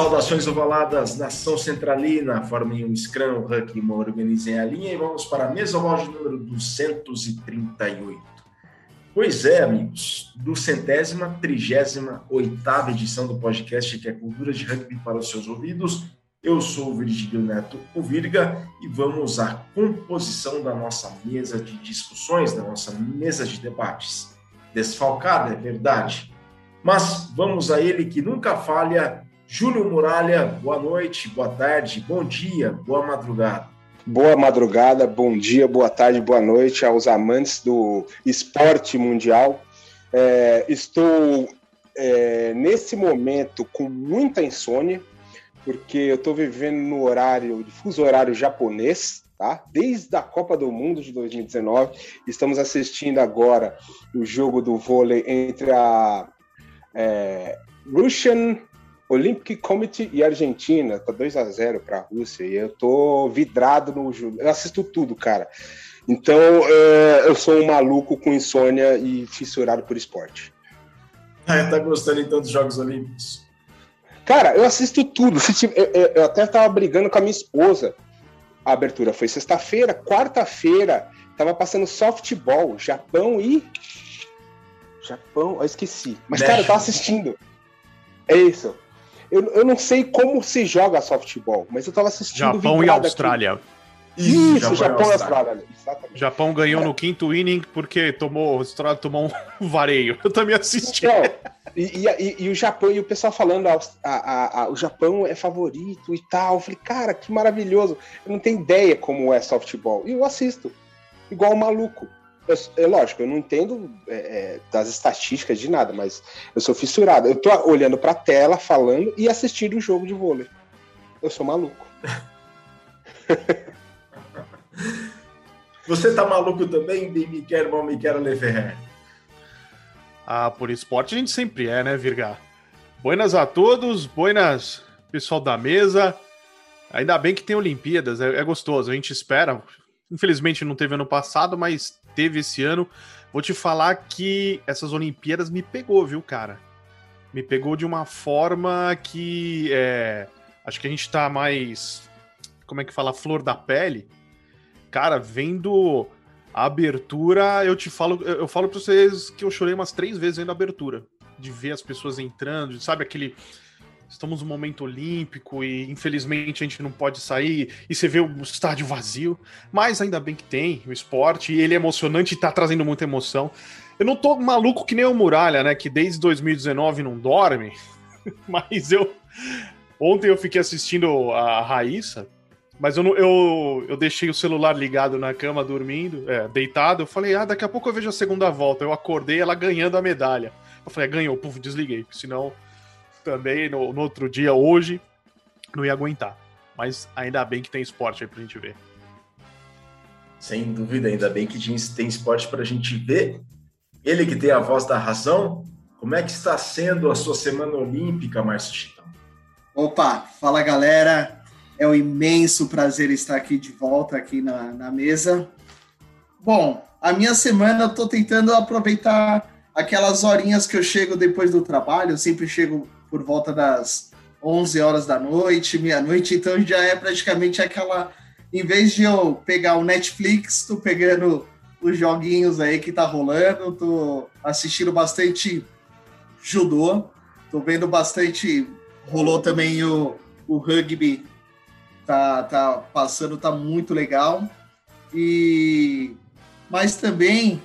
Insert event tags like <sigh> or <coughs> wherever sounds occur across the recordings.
Saudações ovaladas, nação centralina, formem um scrum, uma organizem a linha e vamos para a mesa de número 238. Pois é, amigos, do centésima, trigésima, oitava edição do podcast que é Cultura de Rugby para os seus ouvidos. Eu sou o Virgílio Neto o Virga e vamos à composição da nossa mesa de discussões, da nossa mesa de debates. Desfalcada, é verdade, mas vamos a ele que nunca falha, Júlio Muralha, boa noite, boa tarde, bom dia, boa madrugada. Boa madrugada, bom dia, boa tarde, boa noite aos amantes do esporte mundial. É, estou é, nesse momento com muita insônia, porque eu estou vivendo no horário, fuso horário japonês, tá? Desde a Copa do Mundo de 2019, estamos assistindo agora o jogo do vôlei entre a é, Russian Olympic Committee e Argentina, tá 2 a 0 para a Rússia, e eu tô vidrado no jogo. Eu assisto tudo, cara. Então, é, eu sou um maluco com insônia e fissurado por esporte. Ah, tá gostando então dos Jogos Olímpicos? Cara, eu assisto tudo. Eu, até tava brigando com a minha esposa. A abertura foi sexta-feira, quarta-feira, tava passando softball, Japão e. Japão, eu esqueci. Mas, cara, eu tava assistindo. É isso. Eu, eu não sei como se joga softball, mas eu tava assistindo. Japão e Austrália. Aqui. Isso, Japão, Japão e Austrália. Exatamente. Japão ganhou é. no quinto inning porque tomou, a Austrália tomou um <laughs> vareio. Eu também assisti. Então, e, e, e, o Japão, e o pessoal falando, a, a, a, o Japão é favorito e tal. Eu falei, cara, que maravilhoso. Eu não tenho ideia como é softball. E eu assisto, igual um maluco é lógico, eu não entendo é, é, das estatísticas de nada, mas eu sou fissurado. Eu tô olhando pra tela, falando e assistindo um jogo de vôlei. Eu sou maluco. Você tá maluco também, de me quer, mal me quer Leferrer? Ah, por esporte a gente sempre é, né, Virga? Buenas a todos, buenas pessoal da mesa. Ainda bem que tem Olimpíadas, é, é gostoso. A gente espera. Infelizmente não teve ano passado, mas teve esse ano. Vou te falar que essas Olimpíadas me pegou, viu, cara? Me pegou de uma forma que é, acho que a gente tá mais. Como é que fala? Flor da pele. Cara, vendo a abertura, eu te falo, eu falo pra vocês que eu chorei umas três vezes vendo a abertura. De ver as pessoas entrando, sabe aquele estamos no momento olímpico e infelizmente a gente não pode sair e você vê o estádio vazio, mas ainda bem que tem o esporte e ele é emocionante e tá trazendo muita emoção. Eu não tô maluco que nem o Muralha, né, que desde 2019 não dorme, <laughs> mas eu ontem eu fiquei assistindo a Raíssa, mas eu, não, eu, eu deixei o celular ligado na cama dormindo, é, deitado, eu falei, ah, daqui a pouco eu vejo a segunda volta. Eu acordei ela ganhando a medalha. Eu falei, ah, ganhou, puf, desliguei, senão também no, no, outro dia, hoje, não ia aguentar. Mas ainda bem que tem esporte aí pra gente ver. Sem dúvida, ainda bem que tem esporte pra gente ver. Ele que tem a voz da razão, como é que está sendo a sua semana olímpica, Márcio Chitão? Opa, fala galera, é um imenso prazer estar aqui de volta aqui na, na mesa. Bom, a minha semana eu tô tentando aproveitar aquelas horinhas que eu chego depois do trabalho, eu sempre chego por volta das 11 horas da noite, meia-noite, então já é praticamente aquela. Em vez de eu pegar o Netflix, tô pegando os joguinhos aí que tá rolando, tô assistindo bastante judô, tô vendo bastante. Rolou também o, o rugby, tá, tá passando, tá muito legal. E mas também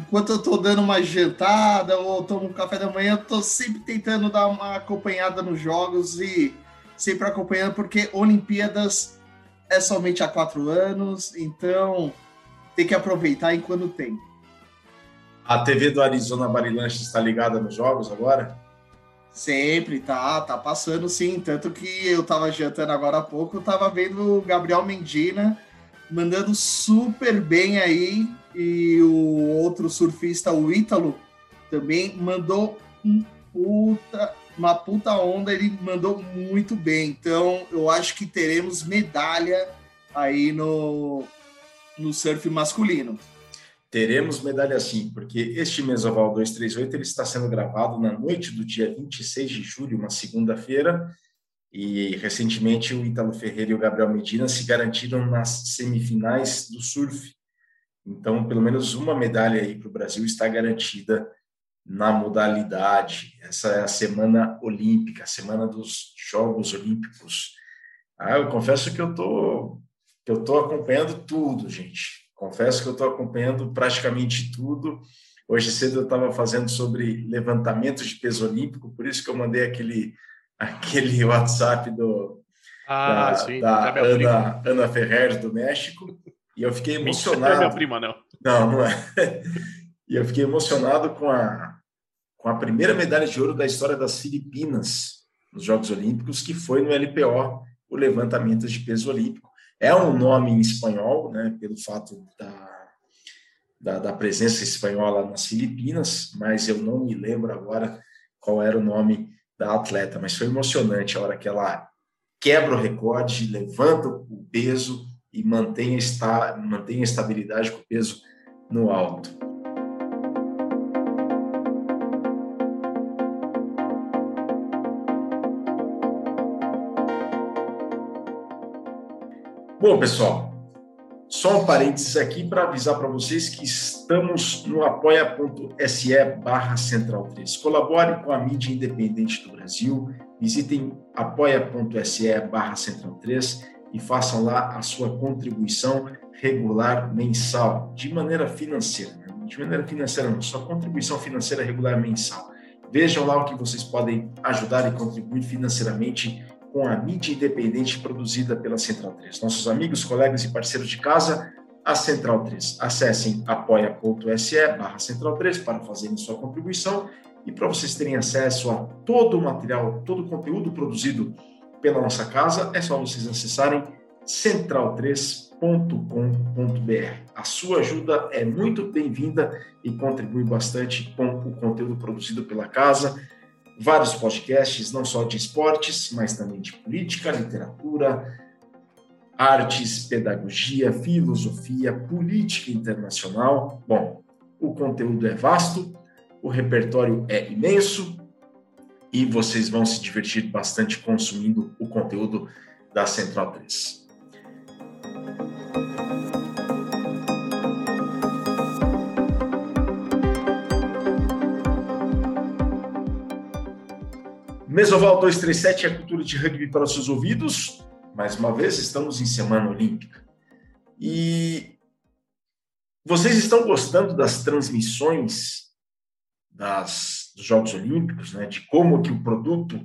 enquanto eu tô dando uma jantada ou tomo um café da manhã, eu tô sempre tentando dar uma acompanhada nos jogos e sempre acompanhando, porque Olimpíadas é somente há quatro anos, então tem que aproveitar enquanto tem. A TV do Arizona Barilanche está ligada nos jogos agora? Sempre, tá, tá passando sim. Tanto que eu tava jantando agora há pouco, eu tava vendo o Gabriel Mendina mandando super bem aí e o outro surfista, o Ítalo, também mandou um puta, uma puta onda, ele mandou muito bem. Então, eu acho que teremos medalha aí no, no surf masculino. Teremos medalha sim, porque este Mesoval 238 ele está sendo gravado na noite do dia 26 de julho, uma segunda-feira, E recentemente o Ítalo Ferreira e o Gabriel Medina se garantiram nas semifinais do surf. Então, pelo menos uma medalha aí para o Brasil está garantida na modalidade. Essa é a semana olímpica, a semana dos Jogos Olímpicos. Ah, eu confesso que eu tô que eu tô acompanhando tudo, gente. Confesso que eu estou acompanhando praticamente tudo. Hoje cedo eu estava fazendo sobre levantamento de peso olímpico, por isso que eu mandei aquele <laughs> aquele WhatsApp do ah, da, sim, da Ana, Ana Ferrer do México e eu fiquei <laughs> emocionado. Não é minha prima, não. Não, não é. E eu fiquei emocionado com a com a primeira medalha de ouro da história das Filipinas nos Jogos Olímpicos, que foi no LPO, o levantamento de peso olímpico. É um nome em espanhol, né, pelo fato da, da, da, presença espanhola nas Filipinas, mas eu não me lembro agora qual era o nome da atleta, mas foi emocionante a hora que ela quebra o recorde, levanta o peso e mantém a, mantém a estabilidade com o peso no alto. Bom, pessoal, só um parênteses aqui para avisar para vocês que estamos no apoia.se barra Central 3. Colabore com a mídia independente do Brasil, visitem apoia.se barra Central 3 e façam lá a sua contribuição regular mensal, de maneira financeira. Né? De maneira financeira não, sua contribuição financeira regular mensal. Vejam lá o que vocês podem ajudar e contribuir financeiramente com a mídia independente produzida pela Central 3. Nossos amigos, colegas e parceiros de casa, a Central 3. Acessem apoia.se barra Central 3 para fazerem sua contribuição e para vocês terem acesso a todo o material, todo o conteúdo produzido pela nossa casa, é só vocês acessarem central3.com.br. A sua ajuda é muito bem-vinda e contribui bastante com o conteúdo produzido pela casa vários podcasts, não só de esportes, mas também de política, literatura, artes, pedagogia, filosofia, política internacional. Bom, o conteúdo é vasto, o repertório é imenso e vocês vão se divertir bastante consumindo o conteúdo da Central 3. Mesoval 237 é a cultura de rugby para os seus ouvidos. Mais uma vez, estamos em Semana Olímpica. E vocês estão gostando das transmissões das, dos Jogos Olímpicos, né? de como que o produto,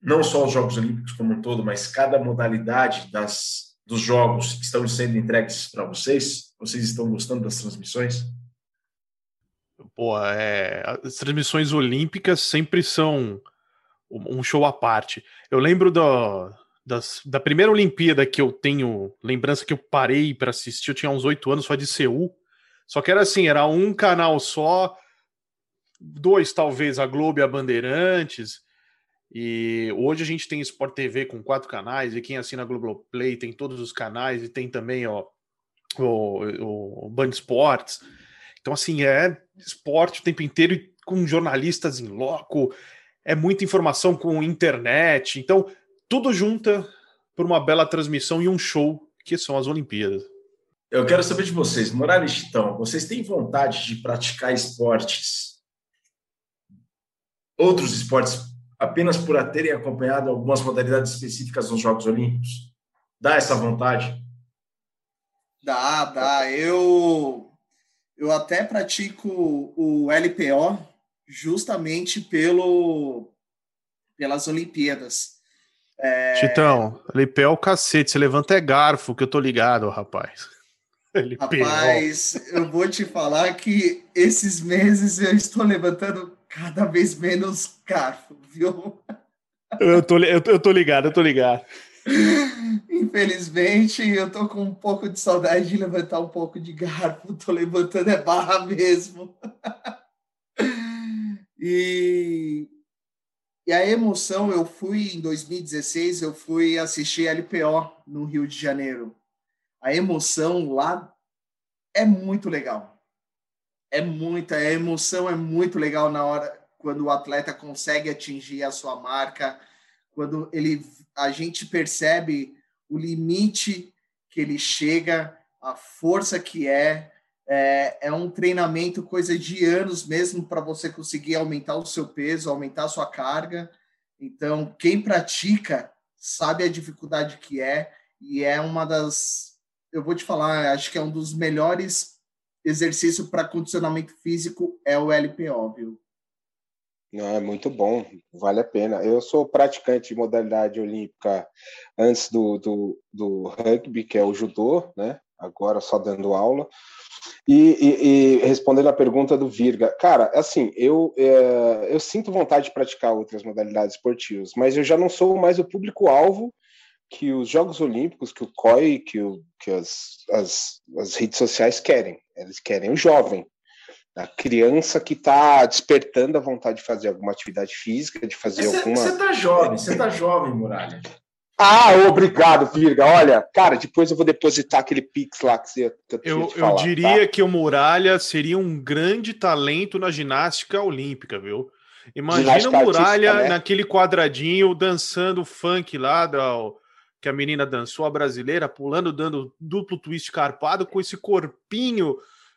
não só os Jogos Olímpicos como um todo, mas cada modalidade das, dos jogos estão sendo entregues para vocês? Vocês estão gostando das transmissões? Pô, é, as transmissões olímpicas sempre são um show à parte. Eu lembro do, das, da primeira Olimpíada que eu tenho lembrança que eu parei para assistir, eu tinha uns oito anos, foi de Seul. Só que era assim, era um canal só, dois talvez, a Globo e a Bandeirantes. E hoje a gente tem Sport TV com quatro canais, e quem assina a Globoplay tem todos os canais, e tem também ó, o, o Band Esportes. Então, assim, é esporte o tempo inteiro e com jornalistas em loco, é muita informação com internet, então tudo junta por uma bela transmissão e um show que são as Olimpíadas. Eu quero saber de vocês, Morales Chitão, vocês têm vontade de praticar esportes, outros esportes, apenas por terem acompanhado algumas modalidades específicas nos Jogos Olímpicos? Dá essa vontade? Dá, dá. Eu, eu até pratico o LPO, justamente pelo pelas Olimpíadas. É... Titão, LPO é o cacete, você levanta é garfo, que eu tô ligado, rapaz. <laughs> Rapaz, eu vou te falar que esses meses eu estou levantando cada vez menos garfo, viu? Eu tô, eu, eu tô ligado, eu tô ligado. Infelizmente, eu tô com um pouco de saudade de levantar um pouco de garfo, tô levantando é barra mesmo. E, e a emoção, eu fui em 2016, eu fui assistir LPO no Rio de Janeiro. A emoção lá é muito legal. É muita, a emoção é muito legal na hora quando o atleta consegue atingir a sua marca, quando ele, a gente percebe o limite que ele chega, a força que é, é, é um treinamento coisa de anos mesmo para você conseguir aumentar o seu peso, aumentar a sua carga. Então, quem pratica sabe a dificuldade que é e é uma das, eu vou te falar, acho que é um dos melhores exercícios para condicionamento físico é o LPO, viu? Não, é muito bom, vale a pena. Eu sou praticante de modalidade olímpica antes do, do, do rugby, que é o judô, né? Agora só dando aula. E, e, e, respondendo a pergunta do Virga, cara, assim, eu, é, eu sinto vontade de praticar outras modalidades esportivas, mas eu já não sou mais o público-alvo que os Jogos Olímpicos, que o COI, que, o, que as, as, as redes sociais querem. Eles querem o jovem, a criança que está despertando a vontade de fazer alguma atividade física, de fazer cê, alguma. Você está jovem, você está jovem, Muralha. Ah, obrigado, Virga. Olha, cara, depois eu vou depositar aquele Pix lá que você que eu, eu, falar, eu diria tá? que o Muralha seria um grande talento na ginástica olímpica, viu? Imagina o Muralha né? naquele quadradinho dançando funk lá da, que a menina dançou, a brasileira, pulando, dando duplo twist carpado com esse corpinho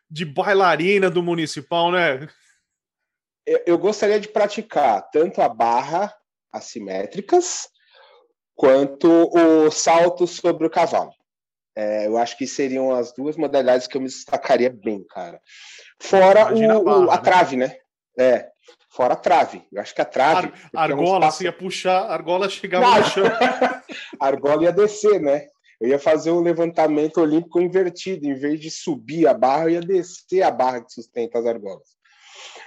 de bailarina do municipal, né? Eu, gostaria de praticar tanto a barra assimétricas quanto o salto sobre o cavalo. É, eu acho que seriam as duas modalidades que eu me destacaria bem, cara. Fora o, a, barra, o, a né? trave, né? É, fora a trave. Eu acho que a trave. Ar, argola, é um espaço... você ia puxar, a argola chegava Não, no chão. <laughs> a argola ia descer, né? Eu ia fazer um levantamento olímpico invertido. Em vez de subir a barra, eu ia descer a barra que sustenta as argolas.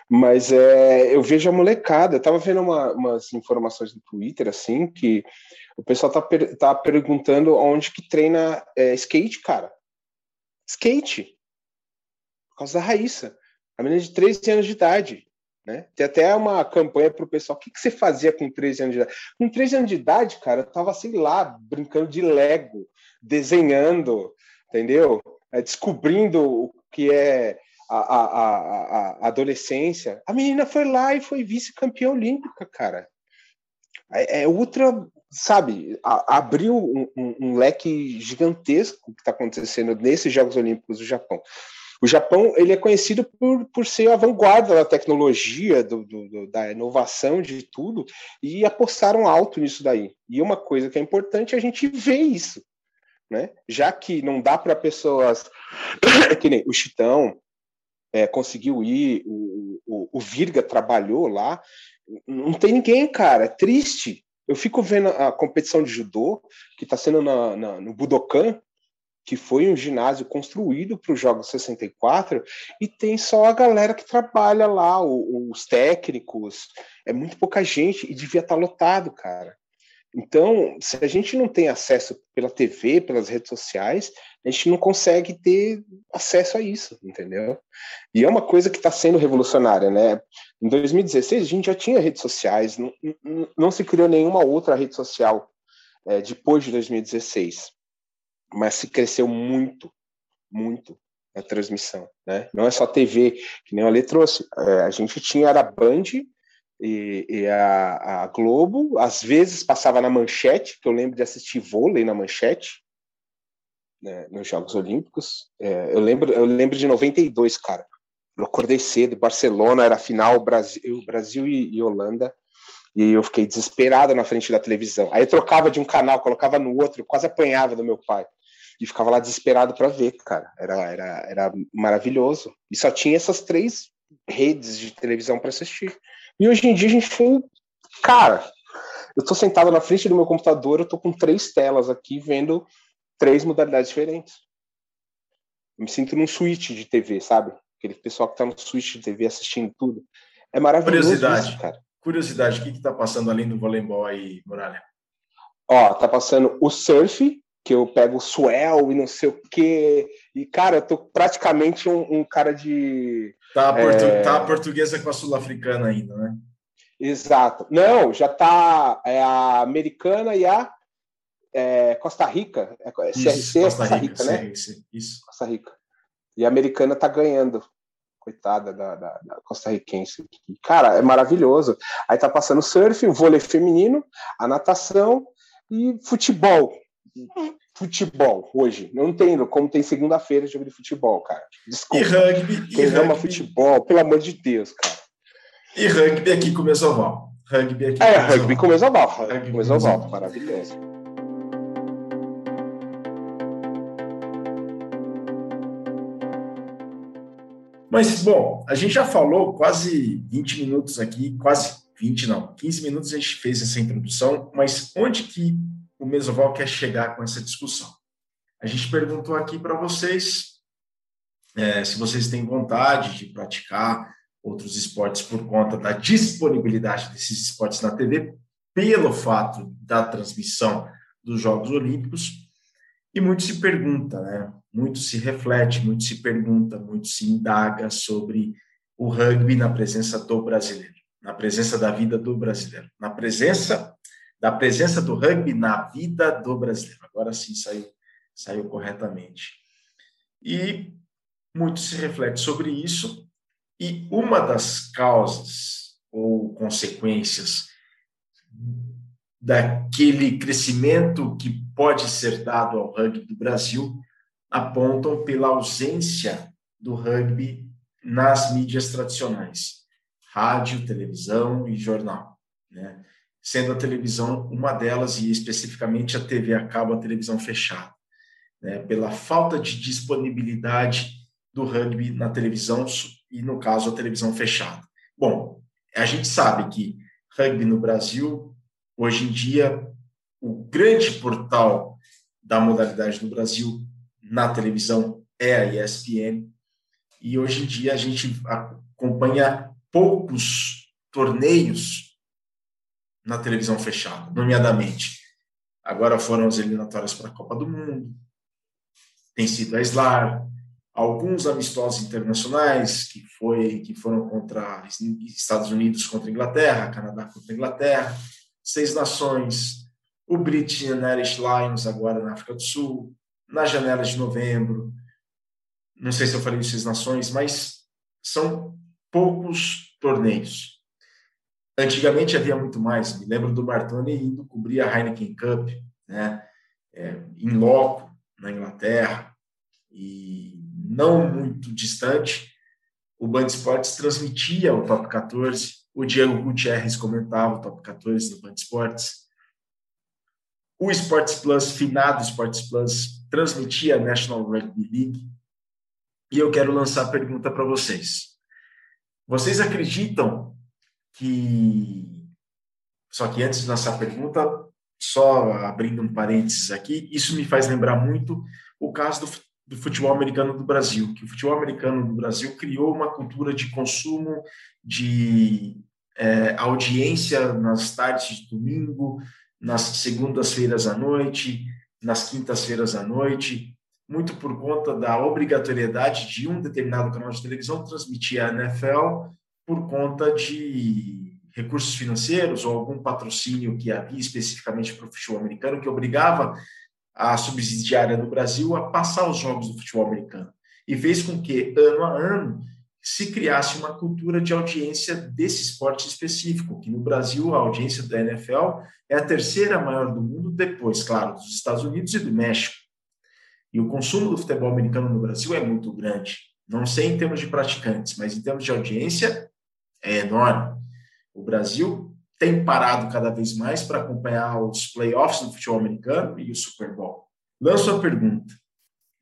Mas é, eu vejo a molecada. Eu estava vendo uma, umas informações no Twitter, assim, que o pessoal tá, per, tá perguntando onde que treina é, skate, cara. Skate. Por causa da Raíssa. A menina de 13 anos de idade. Né? Tem até uma campanha para o pessoal. O que, que você fazia com 13 anos de idade? Com 13 anos de idade, cara, eu tava, sei lá, brincando de Lego, desenhando, entendeu? É, descobrindo o que é a, a, a, a, adolescência. A menina foi lá e foi vice-campeã olímpica, cara. É, é outra, sabe, abriu um, um, um leque gigantesco que está acontecendo nesses Jogos Olímpicos do Japão. O Japão ele é conhecido por, por ser a vanguarda da tecnologia, do, do, da inovação, de tudo, e apostaram alto nisso daí. E uma coisa que é importante é a gente ver isso. Né? Já que não dá para pessoas <coughs> que nem o Chitão é, conseguiu ir, o, o, o Virga trabalhou lá, não tem ninguém, cara, é triste. Eu fico vendo a competição de judô que está sendo na, na, no Budokan, que foi um ginásio construído para os Jogos 64, e tem só a galera que trabalha lá, os técnicos, é muito pouca gente, e devia estar tá lotado, cara. Então, se a gente não tem acesso pela TV, pelas redes sociais, a gente não consegue ter acesso a isso, entendeu? E é uma coisa que está sendo revolucionária, né? Em 2016, a gente já tinha redes sociais, não, não, se criou nenhuma outra rede social é, depois de 2016 mas se cresceu muito, muito a transmissão, né? Não é só TV, que nem o Ale trouxe. É, a gente tinha a Band e, e a, a, Globo, às vezes passava na manchete, que eu lembro de assistir vôlei na manchete, né, nos Jogos Olímpicos. É, eu lembro, eu lembro de 92, cara. Eu acordei cedo, Barcelona era final Brasil, Brasil e, e Holanda. E eu fiquei desesperado na frente da televisão. Aí eu trocava de um canal, colocava no outro, quase apanhava do meu pai e ficava lá desesperado para ver, cara. Era, era, era maravilhoso. E só tinha essas três redes de televisão para assistir. E hoje em dia a gente tem. Cara, eu tô sentado na frente do meu computador, eu tô com três telas aqui vendo três modalidades diferentes. Eu me sinto num switch de TV, sabe? Aquele pessoal que tá no switch de TV assistindo tudo. É maravilhoso. Curiosidade, isso, cara. Curiosidade, o que, que tá passando além do voleibol aí, Muralha? Ó, tá passando o surf, que eu pego swell e não sei o quê. E, cara, eu tô praticamente um, um cara de. Tá a, portu é... tá a portuguesa com a sul-africana ainda, né? Exato. Não, já tá é a americana e a é, Costa Rica. É, CRC é Costa, Costa Rica, Rica, né? Sim, isso. Costa Rica. E a americana tá ganhando. coitada da, da, da. Cara, é maravilhoso. Aí tá passando surf, o vôlei feminino, a natação e futebol. Futebol hoje. Não entendo como tem segunda-feira jogo de futebol, cara. Desculpa. E rugby. Quem e ama futebol, pelo amor de Deus, cara. E rugby aqui com o Mesoval. Rugby aqui é, com rugby com o Mesoval. Rugby com o Mesoval. Maravilhoso. Mas, bom, a gente já falou quase 20 minutos aqui, quase 20 não, 15 minutos a gente fez essa introdução, mas onde que o Mesoval quer chegar com essa discussão? A gente perguntou aqui para vocês é, se vocês têm vontade de praticar outros esportes por conta da disponibilidade desses esportes na TV, pelo fato da transmissão dos Jogos Olímpicos, e muito se pergunta, né? muito se reflete, muito se pergunta, muito se indaga sobre o rugby na presença do brasileiro, na presença da vida do brasileiro, na presença da presença do rugby na vida do brasileiro. Agora sim saiu, saiu corretamente. E muito se reflete sobre isso, e uma das causas ou consequências daquele crescimento que pode ser dado ao rugby do Brasil apontam pela ausência do rugby nas mídias tradicionais, rádio, televisão e jornal, né? Sendo a televisão uma delas e especificamente a TV a cabo, a televisão fechada, né? Pela falta de disponibilidade do rugby na televisão e no caso a televisão fechada. Bom, a gente sabe que rugby no Brasil hoje em dia o grande portal da modalidade no Brasil na televisão é a ESPN, e hoje em dia a gente acompanha poucos torneios na televisão fechada, nomeadamente. Agora foram as eliminatórias para a Copa do Mundo, tem sido a SLAR, alguns amistosos internacionais que foi que foram contra Estados Unidos contra Inglaterra, Canadá contra Inglaterra, Seis Nações, o British and Irish Lions agora na África do Sul, na janela de novembro. Não sei se eu falei de Seis Nações, mas são poucos torneios. Antigamente havia muito mais. Me lembro do Bartoni indo cobrir a Heineken Cup, né, é, em loco, na Inglaterra, e não muito distante, o Band Esportes transmitia o Top 14, o Diego Gutierrez comentava o Top 14 no Band Esportes, o Sports Plus, finado Sports Plus, transmitia a National Rugby League. E eu quero lançar a pergunta para vocês. Vocês acreditam que. Só que antes de lançar a pergunta, só abrindo um parênteses aqui, isso me faz lembrar muito o caso do, do futebol americano do Brasil, que o futebol americano do Brasil criou uma cultura de consumo, de é, audiência nas tardes de domingo, nas segundas-feiras à noite, nas quintas-feiras à noite, muito por conta da obrigatoriedade de um determinado canal de televisão transmitir a NFL por conta de recursos financeiros ou algum patrocínio que havia especificamente para o futebol americano que obrigava a subsidiária no Brasil a passar os jogos do futebol americano e fez com que ano a ano se criasse uma cultura de audiência desse esporte específico, que no Brasil a audiência da NFL é a terceira maior do mundo, depois, claro, dos Estados Unidos e do México. E o consumo do futebol americano no Brasil é muito grande. Não sei em termos de praticantes, mas em termos de audiência é enorme. O Brasil tem parado cada vez mais para acompanhar os playoffs do futebol americano e o Super Bowl. Lanço a pergunta: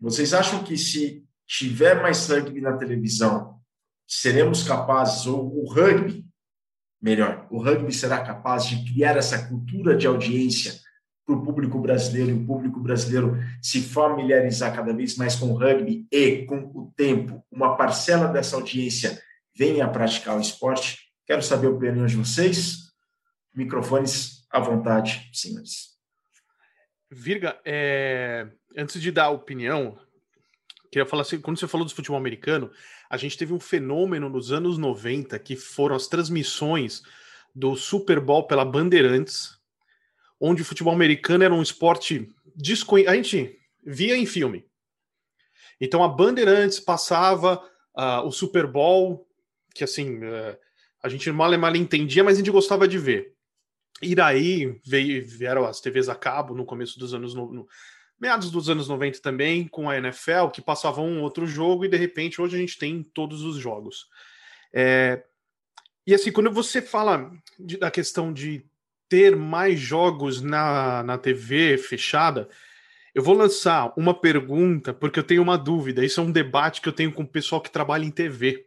vocês acham que se tiver mais rugby na televisão, seremos capazes, ou o rugby, melhor, o rugby será capaz de criar essa cultura de audiência para o público brasileiro e o público brasileiro se familiarizar cada vez mais com o rugby e, com o tempo, uma parcela dessa audiência venha a praticar o esporte. Quero saber a opinião de vocês. Microfones à vontade, senhores. Virga, é... antes de dar a opinião, queria falar assim, quando você falou do futebol americano, a gente teve um fenômeno nos anos 90 que foram as transmissões do Super Bowl pela Bandeirantes, onde o futebol americano era um esporte desconhecido. A gente via em filme. Então a Bandeirantes passava uh, o Super Bowl, que assim, uh, a gente mal e mal entendia, mas a gente gostava de ver. E daí veio, vieram as TVs a cabo no começo dos anos. No, no, meados dos anos 90 também, com a NFL, que passava um outro jogo, e de repente hoje a gente tem todos os jogos. É, e assim, quando você fala de, da questão de ter mais jogos na, na TV fechada, eu vou lançar uma pergunta, porque eu tenho uma dúvida. Isso é um debate que eu tenho com o pessoal que trabalha em TV.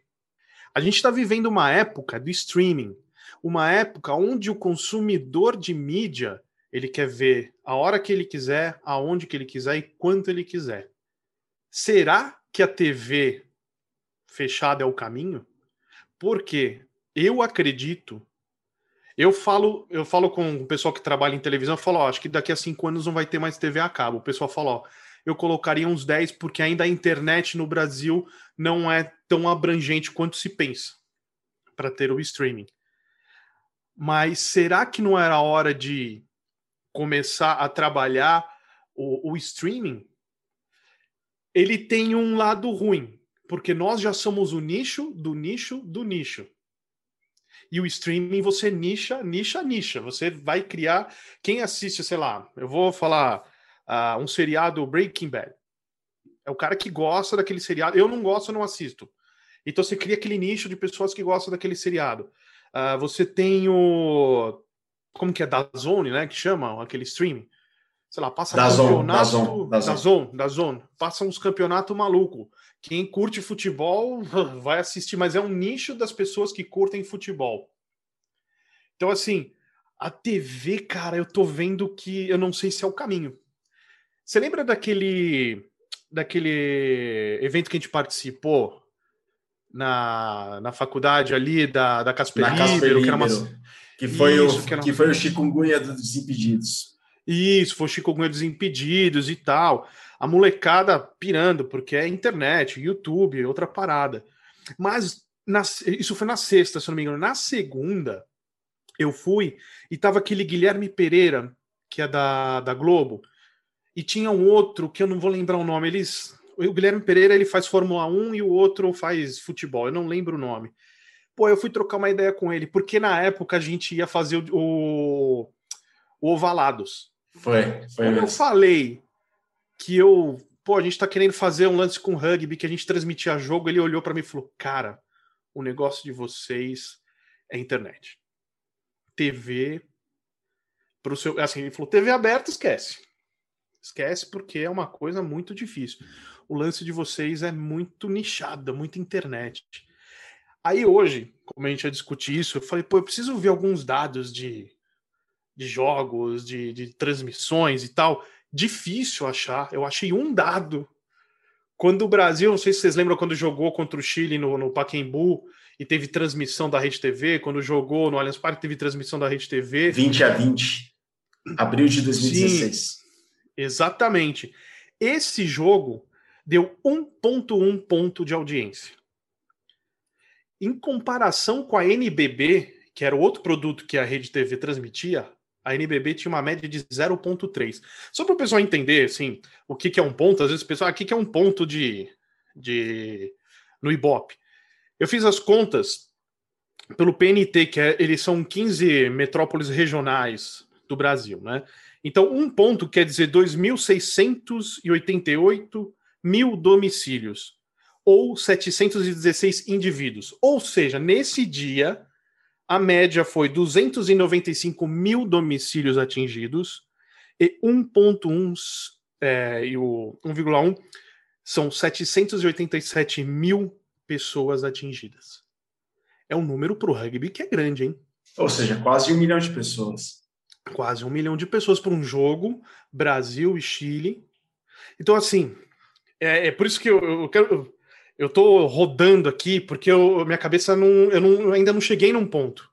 A gente está vivendo uma época do streaming, uma época onde o consumidor de mídia ele quer ver a hora que ele quiser, aonde que ele quiser e quanto ele quiser. Será que a TV fechada é o caminho? Porque eu acredito eu falo, eu falo com o pessoal que trabalha em televisão, eu falo, ó, acho que daqui a cinco anos não vai ter mais TV a cabo. O pessoal fala, ó, eu colocaria uns 10 porque ainda a internet no Brasil não é tão abrangente quanto se pensa para ter o streaming. Mas será que não era hora de começar a trabalhar o, o streaming? Ele tem um lado ruim, porque nós já somos o nicho do nicho do nicho. E o streaming você nicha, nicha, nicha. Você vai criar. Quem assiste, sei lá, eu vou falar uh, um seriado Breaking Bad. É o cara que gosta daquele seriado. Eu não gosto, eu não assisto. Então você cria aquele nicho de pessoas que gostam daquele seriado. Uh, você tem o. Como que é? Da Zone, né? Que chama aquele streaming. Sei lá, passa da campeonato. Zone, da, zone, da, zone. da Zone. Passa uns campeonatos maluco. Quem curte futebol <laughs> vai assistir, mas é um nicho das pessoas que curtem futebol. Então, assim, a TV, cara, eu tô vendo que eu não sei se é o caminho. Você lembra daquele daquele evento que a gente participou na, na faculdade ali da, da Casper, que, uma... que foi Isso, o que, era... que foi o chikungunya dos Desimpedidos. Isso, foi o chikungunya dos Desimpedidos e tal a molecada pirando, porque é internet, YouTube, outra parada. Mas na, isso foi na sexta, se não me engano. Na segunda, eu fui e tava aquele Guilherme Pereira, que é da, da Globo, e tinha um outro que eu não vou lembrar o nome. Eles, o Guilherme Pereira ele faz Fórmula 1 e o outro faz futebol, eu não lembro o nome. Pô, eu fui trocar uma ideia com ele, porque na época a gente ia fazer o, o, o Ovalados. Foi, foi. Quando mesmo. eu falei que eu, pô, a gente tá querendo fazer um lance com rugby que a gente transmitia jogo, ele olhou para mim e falou: "Cara, o negócio de vocês é internet. TV pro seu, assim, ele falou: "TV aberta, esquece. Esquece porque é uma coisa muito difícil. O lance de vocês é muito nichado, muito internet." Aí hoje, como a gente ia discutir isso, eu falei, pô, eu preciso ver alguns dados de, de jogos, de, de transmissões e tal difícil achar. Eu achei um dado. Quando o Brasil, não sei se vocês lembram quando jogou contra o Chile no, no Pacaembu e teve transmissão da Rede TV, quando jogou no Allianz Parque teve transmissão da Rede TV. 20 a 20. Abril de 2016. Sim, exatamente. Esse jogo deu 1.1 ponto de audiência. Em comparação com a NBB, que era o outro produto que a Rede TV transmitia, a NBB tinha uma média de 0,3. Só para o pessoal entender, assim, o que, que é um ponto, às vezes o pessoal, ah, o que, que é um ponto de, de no Ibope? Eu fiz as contas pelo PNT, que é, eles são 15 metrópoles regionais do Brasil, né? Então, um ponto quer dizer 2.688 mil domicílios, ou 716 indivíduos. Ou seja, nesse dia, a média foi 295 mil domicílios atingidos e 1,1 é, e o 1,1 são 787 mil pessoas atingidas. É um número para o rugby que é grande, hein? Ou seja, quase um milhão de pessoas. Quase um milhão de pessoas para um jogo, Brasil e Chile. Então, assim, é, é por isso que eu, eu quero eu tô rodando aqui porque eu, minha cabeça não, eu não, ainda não cheguei num ponto.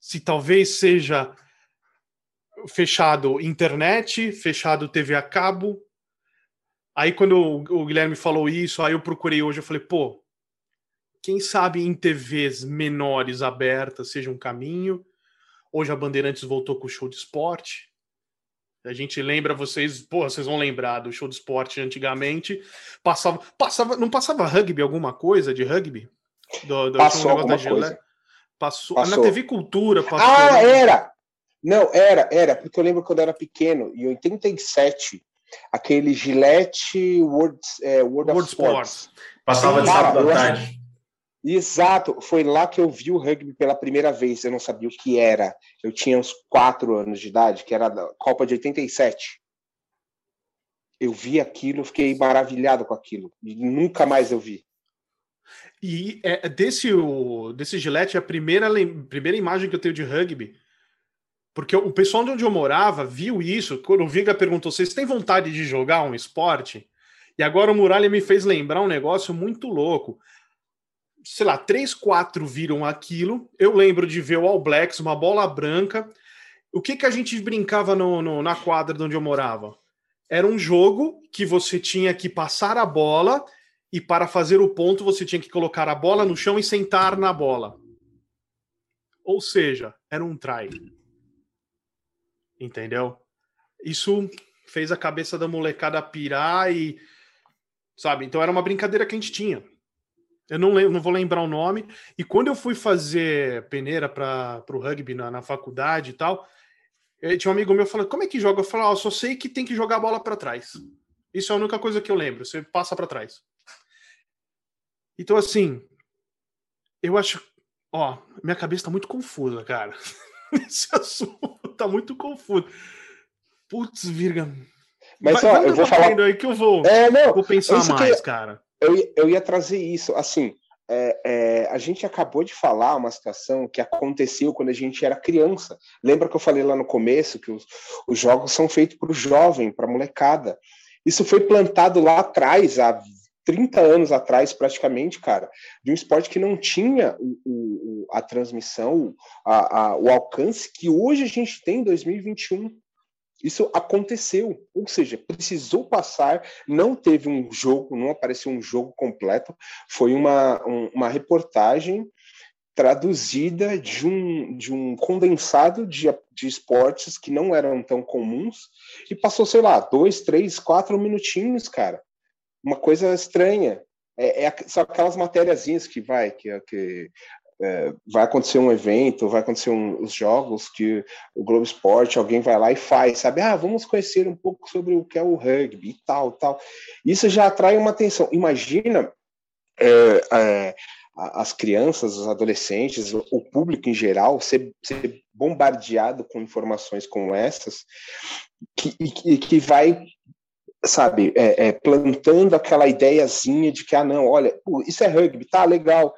Se talvez seja fechado internet, fechado TV a cabo. Aí quando o, o Guilherme falou isso, aí eu procurei hoje, eu falei, pô, quem sabe em TVs menores abertas seja um caminho. Hoje a Bandeirantes voltou com o show de esporte. A gente lembra vocês, pô, vocês vão lembrar do show do esporte antigamente. Passava, passava, não passava rugby alguma coisa de rugby? Do, do Passou alguma coisa. Passou. Passou. Na TV Cultura passou. Ah, era! Não, era, era, porque eu lembro quando eu era pequeno, em 87, aquele Gillette World, é, World, World of Sports. Sports. Passava de sábado à tarde. Exato, foi lá que eu vi o rugby pela primeira vez. Eu não sabia o que era. Eu tinha uns quatro anos de idade, que era a Copa de 87. Eu vi aquilo, fiquei maravilhado com aquilo. E nunca mais eu vi. E é, desse, o, desse Gillette, a primeira, primeira imagem que eu tenho de rugby, porque o pessoal de onde eu morava viu isso. Quando o Viga perguntou: vocês têm vontade de jogar um esporte? E agora o Muralha me fez lembrar um negócio muito louco sei lá, três, quatro viram aquilo. Eu lembro de ver o All Blacks, uma bola branca. O que, que a gente brincava no, no, na quadra de onde eu morava? Era um jogo que você tinha que passar a bola e para fazer o ponto você tinha que colocar a bola no chão e sentar na bola. Ou seja, era um try. Entendeu? Isso fez a cabeça da molecada pirar e. Sabe? Então era uma brincadeira que a gente tinha. Eu não, lembro, não vou lembrar o nome. E quando eu fui fazer peneira para o rugby na, na, faculdade e tal, eu, tinha um amigo meu falando: como é que joga? Eu falei: oh, eu só sei que tem que jogar a bola para trás. Isso é a única coisa que eu lembro. Você passa para trás. Então, assim, eu acho. Ó, minha cabeça tá muito confusa, cara. <laughs> Esse assunto tá muito confuso. Putz, Virga. Mas, Vai, ó, eu vou falar. aí que eu vou, é, não, vou pensar mais, que... cara eu, eu ia trazer isso. Assim, é, é, a gente acabou de falar uma situação que aconteceu quando a gente era criança. Lembra que eu falei lá no começo que os, os jogos são feitos para o jovem, para a molecada. Isso foi plantado lá atrás, há 30 anos atrás, praticamente, cara, de um esporte que não tinha o, o, a transmissão, a, a, o alcance que hoje a gente tem em 2021. Isso aconteceu, ou seja, precisou passar, não teve um jogo, não apareceu um jogo completo, foi uma, um, uma reportagem traduzida de um, de um condensado de, de esportes que não eram tão comuns e passou, sei lá, dois, três, quatro minutinhos, cara. Uma coisa estranha. É, é, são aquelas matériazinhas que vai, que, que é, vai acontecer um evento, vai acontecer um, os jogos que o Globo Esporte, alguém vai lá e faz, sabe? Ah, vamos conhecer um pouco sobre o que é o rugby e tal, tal. Isso já atrai uma atenção. Imagina é, é, as crianças, os adolescentes, o público em geral ser, ser bombardeado com informações como essas, que, e, que vai sabe, é, é, plantando aquela ideiazinha de que, ah, não, olha, isso é rugby, tá legal,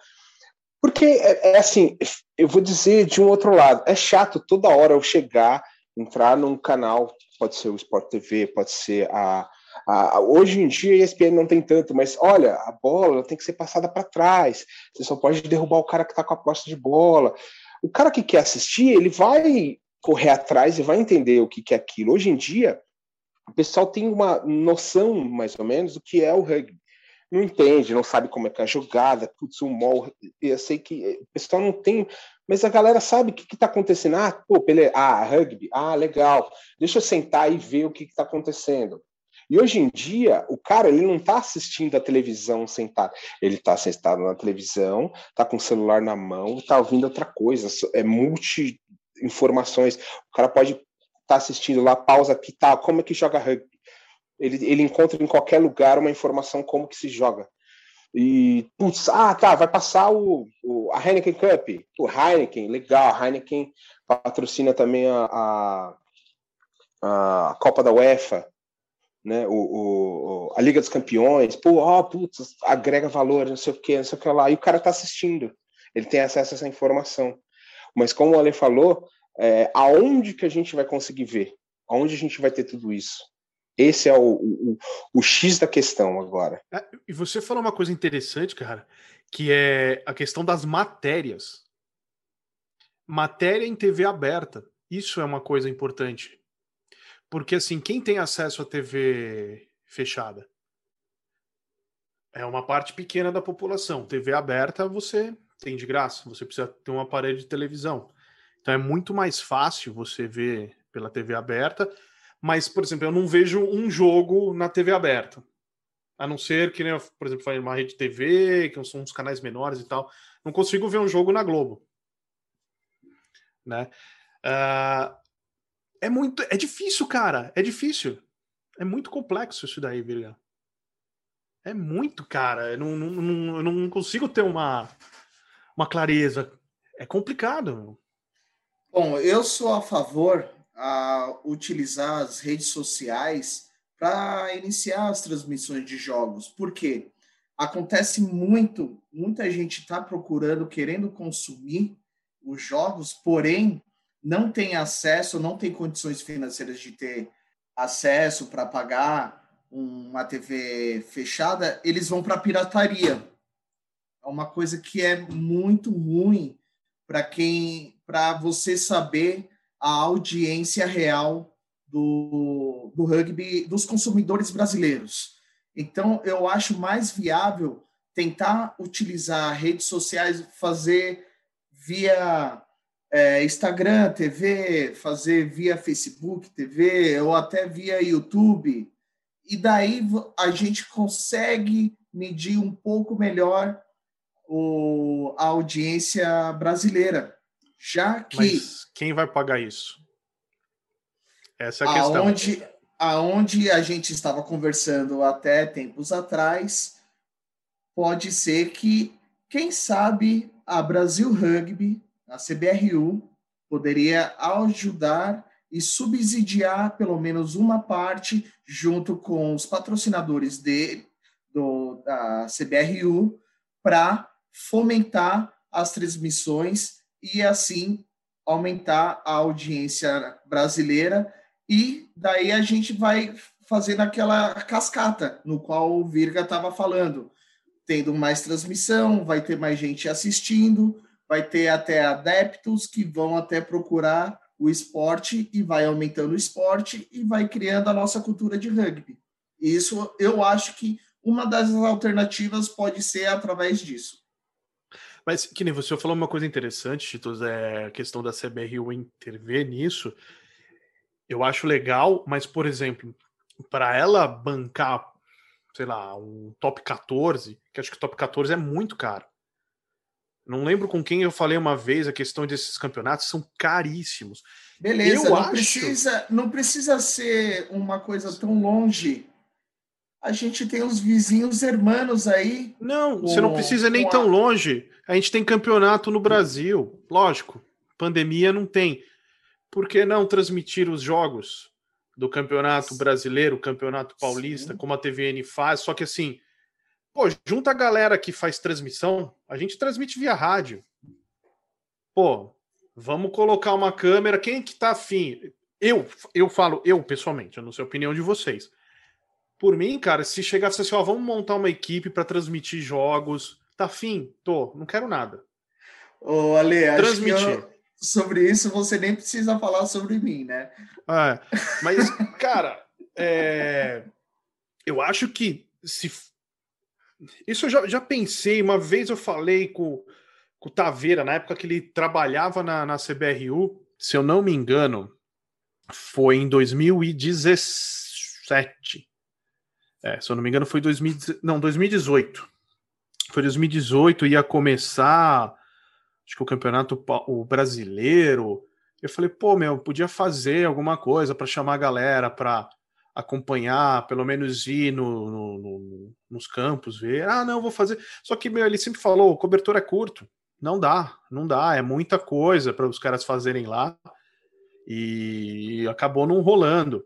porque é, é, assim, eu vou dizer de um outro lado, é chato toda hora eu chegar, entrar num canal, pode ser o Sport TV, pode ser a, a hoje em dia a ESPN não tem tanto, mas olha, a bola tem que ser passada para trás. Você só pode derrubar o cara que está com a posse de bola. O cara que quer assistir, ele vai correr atrás e vai entender o que, que é aquilo. Hoje em dia, o pessoal tem uma noção, mais ou menos, do que é o rugby não entende, não sabe como é que é a jogada, putz, um mol, eu sei que o pessoal não tem, mas a galera sabe o que está acontecendo. Ah, pô, Pelé, ah, rugby, ah, legal, deixa eu sentar e ver o que está acontecendo. E hoje em dia, o cara ele não está assistindo a televisão sentado, ele está sentado na televisão, está com o celular na mão, está ouvindo outra coisa, é multi informações. O cara pode estar tá assistindo lá, pausa aqui, tá, como é que joga rugby? Ele, ele encontra em qualquer lugar uma informação como que se joga. E, putz, ah, tá, vai passar o, o, a Heineken Cup. O Heineken, legal, a Heineken patrocina também a, a, a Copa da UEFA, né, o, o, a Liga dos Campeões. Pô, ó, putz, agrega valor, não sei o que, não sei o que lá. E o cara tá assistindo, ele tem acesso a essa informação. Mas como o Ale falou, é, aonde que a gente vai conseguir ver? Aonde a gente vai ter tudo isso? Esse é o, o, o X da questão agora. É, e você falou uma coisa interessante, cara, que é a questão das matérias. Matéria em TV aberta. Isso é uma coisa importante. Porque, assim, quem tem acesso à TV fechada? É uma parte pequena da população. TV aberta você tem de graça, você precisa ter um aparelho de televisão. Então é muito mais fácil você ver pela TV aberta Mas, por exemplo, eu não vejo um jogo na TV aberta. A não ser que, por exemplo, foi uma rede TV, que são uns canais menores e tal. Não consigo ver um jogo na Globo. Né? Uh, é muito. É difícil, cara. É difícil. É muito complexo isso daí, Virga. É muito, cara. Eu não, não, eu não consigo ter uma, uma clareza. É complicado. Bom, eu sou a favor a utilizar as redes sociais para iniciar as transmissões de jogos. Por quê? Acontece muito, muita gente está procurando, querendo consumir os jogos, porém não tem acesso, não tem condições financeiras de ter acesso para pagar uma TV fechada, eles vão para a pirataria. É uma coisa que é muito ruim para quem, para você saber a audiência real do, do rugby dos consumidores brasileiros. Então, eu acho mais viável tentar utilizar redes sociais, fazer via é, Instagram, TV, fazer via Facebook, TV, ou até via YouTube. E daí a gente consegue medir um pouco melhor o, a audiência brasileira. Já que. Mas quem vai pagar isso? Essa é a questão. Aonde, aonde a gente estava conversando até tempos atrás, pode ser que, quem sabe, a Brasil Rugby, a CBRU, poderia ajudar e subsidiar pelo menos uma parte, junto com os patrocinadores de, do, da CBRU, para fomentar as transmissões e, assim, aumentar a audiência brasileira e daí a gente vai fazendo aquela cascata no qual o Virga estava falando, tendo mais transmissão, vai ter mais gente assistindo, vai ter até adeptos que vão até procurar o esporte e vai aumentando o esporte e vai criando a nossa cultura de rugby. Isso eu acho que uma das alternativas pode ser através disso. Mas que nem você falou uma coisa interessante, Titos, é a questão da CBRU intervir nisso eu acho legal, mas, por exemplo, para ela bancar, sei lá, um top 14, que acho que o top 14 é muito caro. Não lembro com quem eu falei uma vez a questão desses campeonatos são caríssimos. Beleza, eu não, acho... precisa, não precisa ser uma coisa tão longe. A gente tem os vizinhos hermanos aí. Não, você não precisa nem tão longe. A gente tem campeonato no Brasil, lógico. Pandemia não tem por que não transmitir os jogos do Campeonato Brasileiro, Campeonato Paulista, Sim. como a TVN faz? Só que assim, pô, junta a galera que faz transmissão, a gente transmite via rádio. Pô, vamos colocar uma câmera, quem é que tá afim? Eu, eu falo, eu pessoalmente, eu não sei a opinião de vocês. Por mim, cara, se chegasse assim, ó, vamos montar uma equipe para transmitir jogos, tá afim? Tô, não quero nada. Ô, Ale, transmitir. acho que eu, sobre isso, você nem precisa falar sobre mim, né? É, mas, cara, é, eu acho que se. Isso eu já, já pensei, uma vez eu falei com, com o Taveira, na época que ele trabalhava na, na CBRU, se eu não me engano, foi em 2017. É, se eu não me engano, foi 2000, não, 2018. Foi 2018, ia começar acho que o campeonato o brasileiro. Eu falei, pô, meu, podia fazer alguma coisa para chamar a galera para acompanhar, pelo menos ir no, no, no, nos campos, ver. Ah, não, vou fazer. Só que, meu, ele sempre falou: o cobertor é curto. Não dá, não dá. É muita coisa para os caras fazerem lá. E acabou não rolando.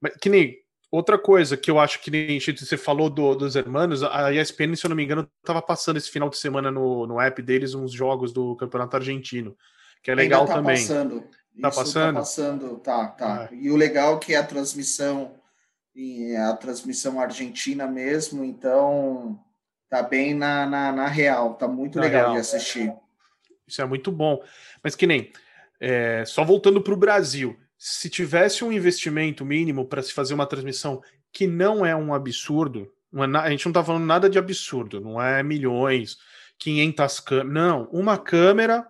Mas, que nem Outra coisa que eu acho que nem você falou do, dos hermanos, a ESPN, se eu não me engano, estava passando esse final de semana no, no app deles uns jogos do Campeonato Argentino, que é legal tá também. Passando. Tá Isso passando? Tá passando, tá, tá. É. E o legal é que é a transmissão, é a transmissão argentina mesmo, então tá bem na, na, na real, tá muito na legal real. de assistir. Isso é muito bom. Mas que nem, é, só voltando para o Brasil, se tivesse um investimento mínimo para se fazer uma transmissão que não é um absurdo, é a gente não está falando nada de absurdo, não é milhões, 500 câmeras, não, uma câmera,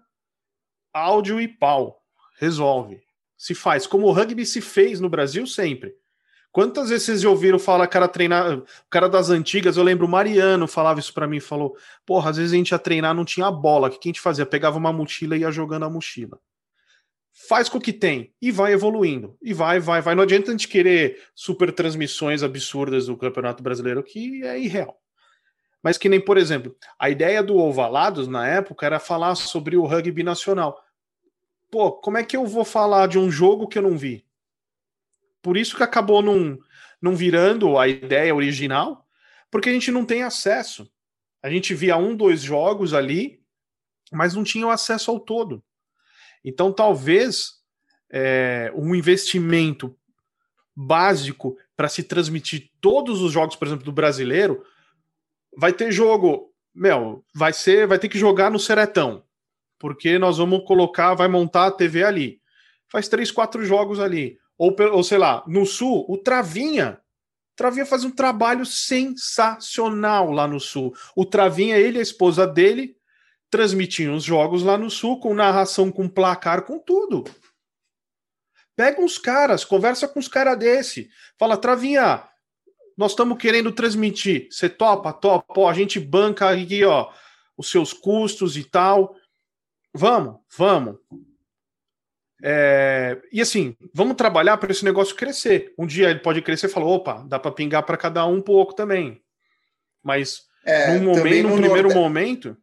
áudio e pau, resolve, se faz, como o rugby se fez no Brasil sempre. Quantas vezes vocês já ouviram falar cara treinar, o cara das antigas, eu lembro o Mariano falava isso para mim, falou: "Porra, às vezes a gente ia treinar, não tinha bola, o que a gente fazia? Pegava uma mochila e ia jogando a mochila." Faz com o que tem e vai evoluindo. E vai, vai, vai. Não adianta a gente querer super transmissões absurdas do Campeonato Brasileiro, que é irreal. Mas que nem, por exemplo, a ideia do Ovalados na época era falar sobre o rugby nacional. Pô, como é que eu vou falar de um jogo que eu não vi? Por isso que acabou não, não virando a ideia original, porque a gente não tem acesso. A gente via um, dois jogos ali, mas não tinha o acesso ao todo. Então, talvez é, um investimento básico para se transmitir todos os jogos, por exemplo, do brasileiro, vai ter jogo, meu, vai ser, vai ter que jogar no Seretão, porque nós vamos colocar, vai montar a TV ali. Faz três, quatro jogos ali. Ou, ou sei lá, no Sul, o Travinha. O Travinha faz um trabalho sensacional lá no Sul. O Travinha, ele e a esposa dele transmitiam os jogos lá no Sul, com narração, com placar, com tudo. Pega uns caras, conversa com os caras desse. Fala, Travinha, nós estamos querendo transmitir. Você topa? Topa. Ó, a gente banca aqui, ó, os seus custos e tal. Vamos, vamos. É, e assim, vamos trabalhar para esse negócio crescer. Um dia ele pode crescer e falar: opa, dá para pingar para cada um um pouco também. Mas é, num momento, no primeiro Nordeste, momento.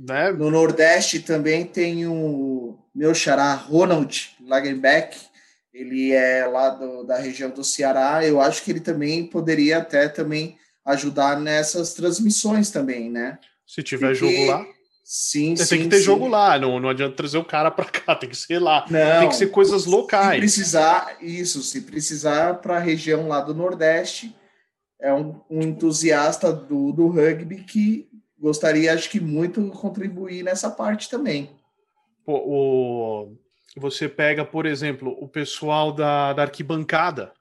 Né? No Nordeste também tem o meu xará Ronald Lagenbeck, ele é lá do, da região do Ceará. Eu acho que ele também poderia até também ajudar nessas transmissões também, né? Se tiver Porque... jogo lá. Sim, sim, tem que ter sim. jogo lá, não, não adianta trazer o cara para cá, tem que ser lá. Não, tem que ser coisas locais. Se precisar, isso, se precisar para a região lá do Nordeste, é um, um entusiasta do, do rugby que gostaria, acho que muito, contribuir nessa parte também. O você pega, por exemplo, o pessoal da, da arquibancada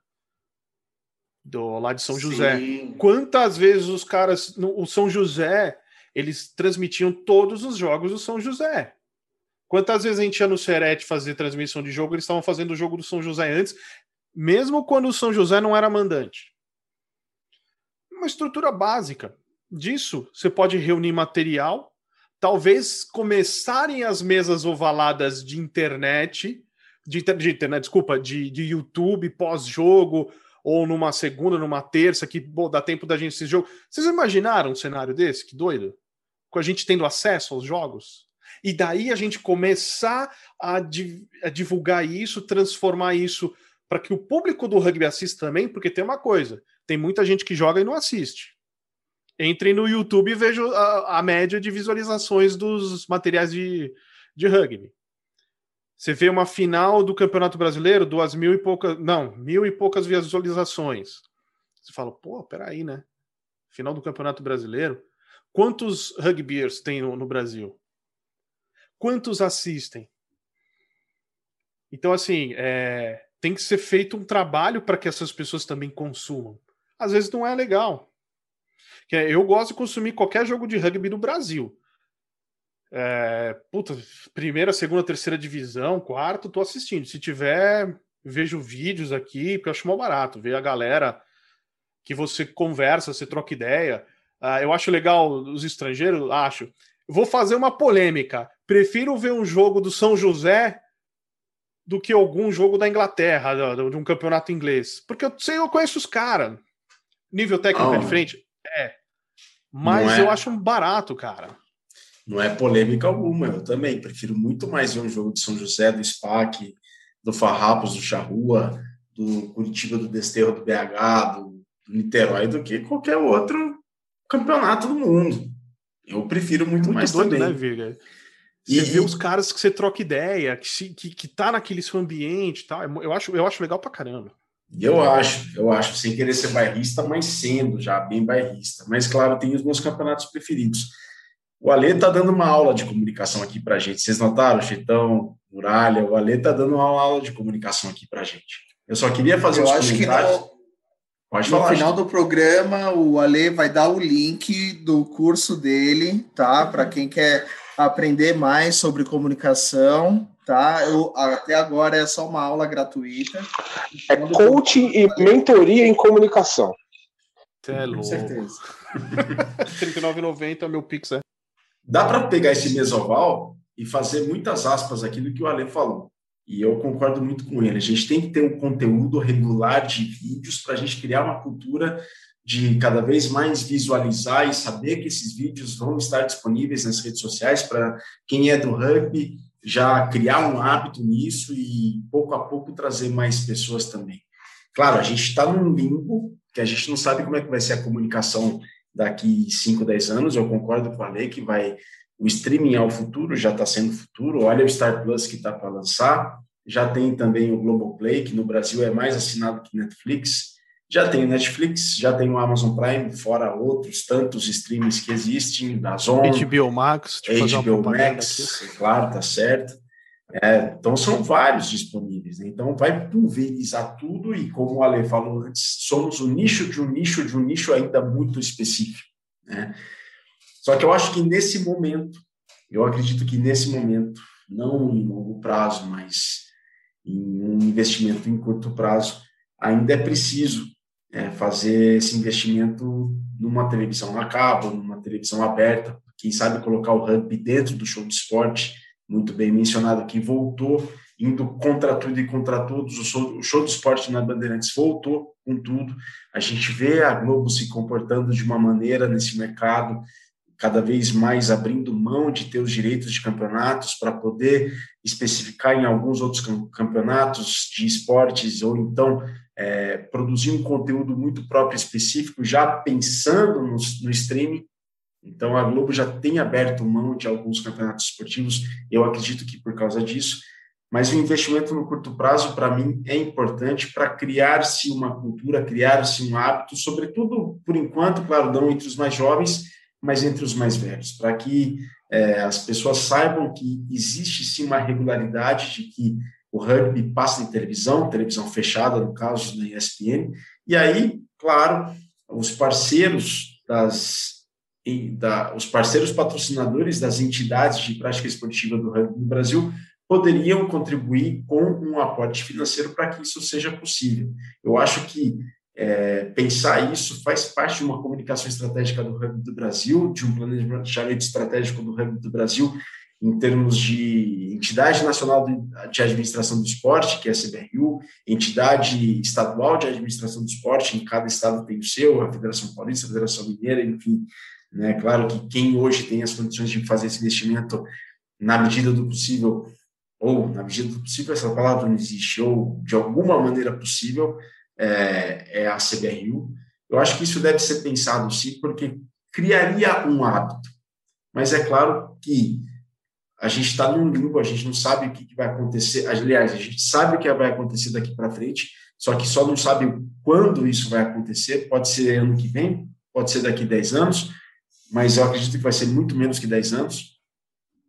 do lá de São Sim. José. Quantas vezes os caras, no, o São José, eles transmitiam todos os jogos do São José. Quantas vezes a gente ia no Serete fazer transmissão de jogo, eles estavam fazendo o jogo do São José antes, mesmo quando o São José não era mandante. Uma estrutura básica. Disso, você pode reunir material talvez começarem as mesas ovaladas de internet, de, de internet, desculpa, de, de YouTube pós-jogo, ou numa segunda, numa terça, que pô, dá tempo da gente esse jogo. Vocês imaginaram um cenário desse? Que doido? Com a gente tendo acesso aos jogos? E daí a gente começar a, a divulgar isso, transformar isso para que o público do rugby assista também, porque tem uma coisa: tem muita gente que joga e não assiste. Entrem no YouTube e vejam a, a, média de visualizações dos materiais de, de rugby. Você vê uma final do Campeonato Brasileiro, duas mil e poucas. Não, mil e poucas visualizações. Você fala, pô, peraí, né? Final do Campeonato Brasileiro. Quantos rugbyers tem no, no Brasil? Quantos assistem? Então, assim, é, tem que ser feito um trabalho para que essas pessoas também consumam. Às vezes não é legal. Que é, eu gosto de consumir qualquer jogo de rugby do Brasil. É, puta, primeira, segunda, terceira divisão, quarto, tô assistindo. Se tiver, vejo vídeos aqui, porque eu acho mal barato. Ver a galera que você conversa, você troca ideia. Uh, eu acho legal os estrangeiros, acho. Vou fazer uma polêmica. Prefiro ver um jogo do São José do que algum jogo da Inglaterra, de um campeonato inglês. Porque eu sei, eu conheço os caras. Nível técnico oh. é diferente. É. Mas é... eu acho um barato, cara. Não é polêmica alguma, eu também prefiro muito mais ver um jogo de São José, do SPAC, do Farrapos, do Charrua, do Curitiba, do Desterro, do BH, do, Niterói, do que qualquer outro campeonato do mundo. Eu prefiro muito, muito mais doido, também. né, Viga? Você e... vê os caras que você troca ideia, que, que, que tá naquele seu ambiente e tal. Eu acho, eu acho legal pra caramba. Eu acho, eu acho, sem querer ser bairrista, mas sendo já bem bairrista. Mas, claro, tem os meus campeonatos preferidos. O Alê está dando uma aula de comunicação aqui para gente. Vocês notaram, Chitão, Muralha? O Alê está dando uma aula de comunicação aqui para gente. Eu só queria fazer eu os acho comentários. Que no... Pode no final do programa, o Ale vai dar o link do curso dele, tá? Para quem quer aprender mais sobre comunicação, tá? Eu, até agora é só uma aula gratuita. É coaching e mentoria em comunicação. Você é louco. Com certeza. <laughs> R$39,90 é meu Pix, é. Dá para pegar esse mesoval e fazer muitas aspas aqui do que o Ale falou. E eu concordo muito com ele. A gente tem que ter um conteúdo regular de vídeos para a gente criar uma cultura de cada vez mais visualizar e saber que esses vídeos vão estar disponíveis nas redes sociais para quem é do rugby já criar um hábito nisso e pouco a pouco trazer mais pessoas também. Claro, a gente está num limbo que a gente não sabe como é que vai ser a comunicação daqui 5, 10 anos. Eu concordo com a lei que vai o streaming é o futuro, já está sendo futuro. Olha o Star Plus que está para lançar. Já tem também o Globoplay, que no Brasil é mais assinado que Netflix. Já tem o Netflix, já tem o Amazon Prime, fora outros tantos streams que existem, da Zona. HBO Max, HBO Max, aqui. claro, tá certo. É, então são vários disponíveis. Né? Então vai pulverizar tudo e, como o Ale falou antes, somos o nicho de um nicho de um nicho ainda muito específico. Né? Só que eu acho que nesse momento, eu acredito que nesse momento, não em longo prazo, mas em um investimento em curto prazo, ainda é preciso é, fazer esse investimento numa televisão a cabo, numa televisão aberta, quem sabe colocar o rugby dentro do show de esporte, muito bem mencionado aqui, voltou indo contra tudo e contra todos, o show, o show de esporte na Bandeirantes voltou com tudo, a gente vê a Globo se comportando de uma maneira nesse mercado, cada vez mais abrindo mão de ter os direitos de campeonatos para poder especificar em alguns outros campeonatos de esportes ou então é, produzir um conteúdo muito próprio específico, já pensando no, no streaming. Então, a Globo já tem aberto mão de alguns campeonatos esportivos, eu acredito que por causa disso. Mas o investimento no curto prazo, para mim, é importante para criar-se uma cultura, criar-se um hábito, sobretudo, por enquanto, claro, não entre os mais jovens, mas entre os mais velhos, para que é, as pessoas saibam que existe sim uma regularidade de que o rugby passa em televisão, televisão fechada, no caso da ESPN, e aí, claro, os parceiros das da, os parceiros patrocinadores das entidades de prática esportiva do rugby no Brasil poderiam contribuir com um aporte financeiro para que isso seja possível. Eu acho que é, pensar isso faz parte de uma comunicação estratégica do rugby do Brasil, de um planejamento estratégico do rugby do Brasil, em termos de entidade nacional de administração do esporte, que é a CBRU, entidade estadual de administração do esporte, em cada estado tem o seu, a Federação Paulista, a Federação Mineira, enfim. Né? Claro que quem hoje tem as condições de fazer esse investimento na medida do possível, ou na medida do possível, essa palavra não existe, ou de alguma maneira possível, é, é a CBRU. Eu acho que isso deve ser pensado sim, porque criaria um hábito. Mas é claro que a gente está num limbo, a gente não sabe o que vai acontecer. Aliás, a gente sabe o que vai acontecer daqui para frente, só que só não sabe quando isso vai acontecer. Pode ser ano que vem, pode ser daqui 10 anos, mas eu acredito que vai ser muito menos que 10 anos.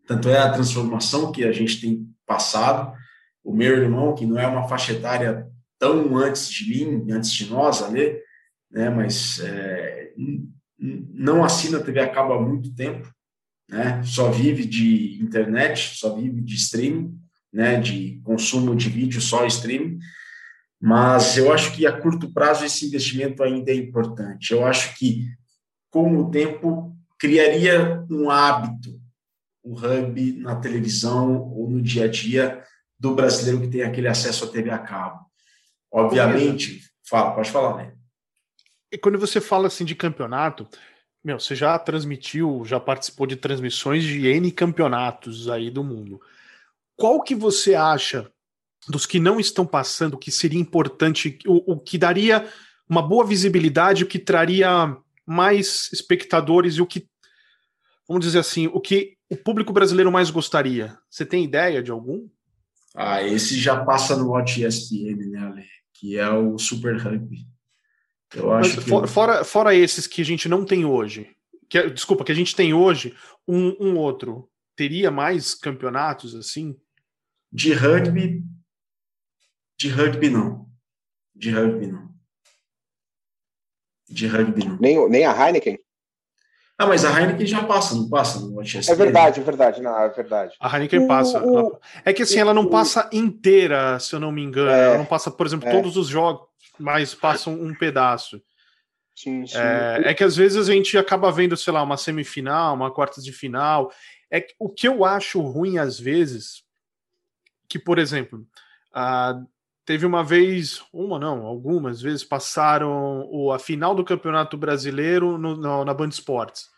Tanto é a transformação que a gente tem passado. O meu irmão, que não é uma faixa etária tão antes de mim, antes de nós, Ale, né, mas é, não assina TV a cabo há muito tempo né? Só vive de internet, só vive de streaming, né? De consumo de vídeo, só streaming. Mas eu acho que a curto prazo esse investimento ainda é importante. Eu acho que com o tempo criaria um hábito o hub na televisão ou no dia a dia do brasileiro que tem aquele acesso à TV a cabo. Obviamente, fala, pode falar, né? E quando você fala assim de campeonato, meu, você já transmitiu, já participou de transmissões de N campeonatos aí do mundo. Qual que você acha dos que não estão passando que seria importante, o, o que daria uma boa visibilidade, o que traria mais espectadores e o que, vamos dizer assim, o que o público brasileiro mais gostaria? Você tem ideia de algum? Ah, esse já passa no Watch ESPN, né, Ale? Que é o Super Rugby. Eu acho Mas, que... fora, fora esses que a gente não tem hoje, que, desculpa, que a gente tem hoje, um, um outro, teria mais campeonatos assim? De rugby, de rugby não. De rugby não. De rugby não. Nem, nem a Heineken? Ah, mas a Heineken já passa, não passa no É verdade, é verdade, não, é verdade. A Heineken passa. O, é que assim, ela não passa inteira, se eu não me engano. É, ela não passa, por exemplo, é. todos os jogos, mas passa um pedaço. Sim, sim. É, é, que às vezes a gente acaba vendo, sei lá, uma semifinal, uma quarta de final. É que, o que eu acho ruim às vezes, que, por exemplo, teve uma vez, uma não, algumas vezes passaram o, a final do Campeonato Brasileiro no, no, na Band Esportes.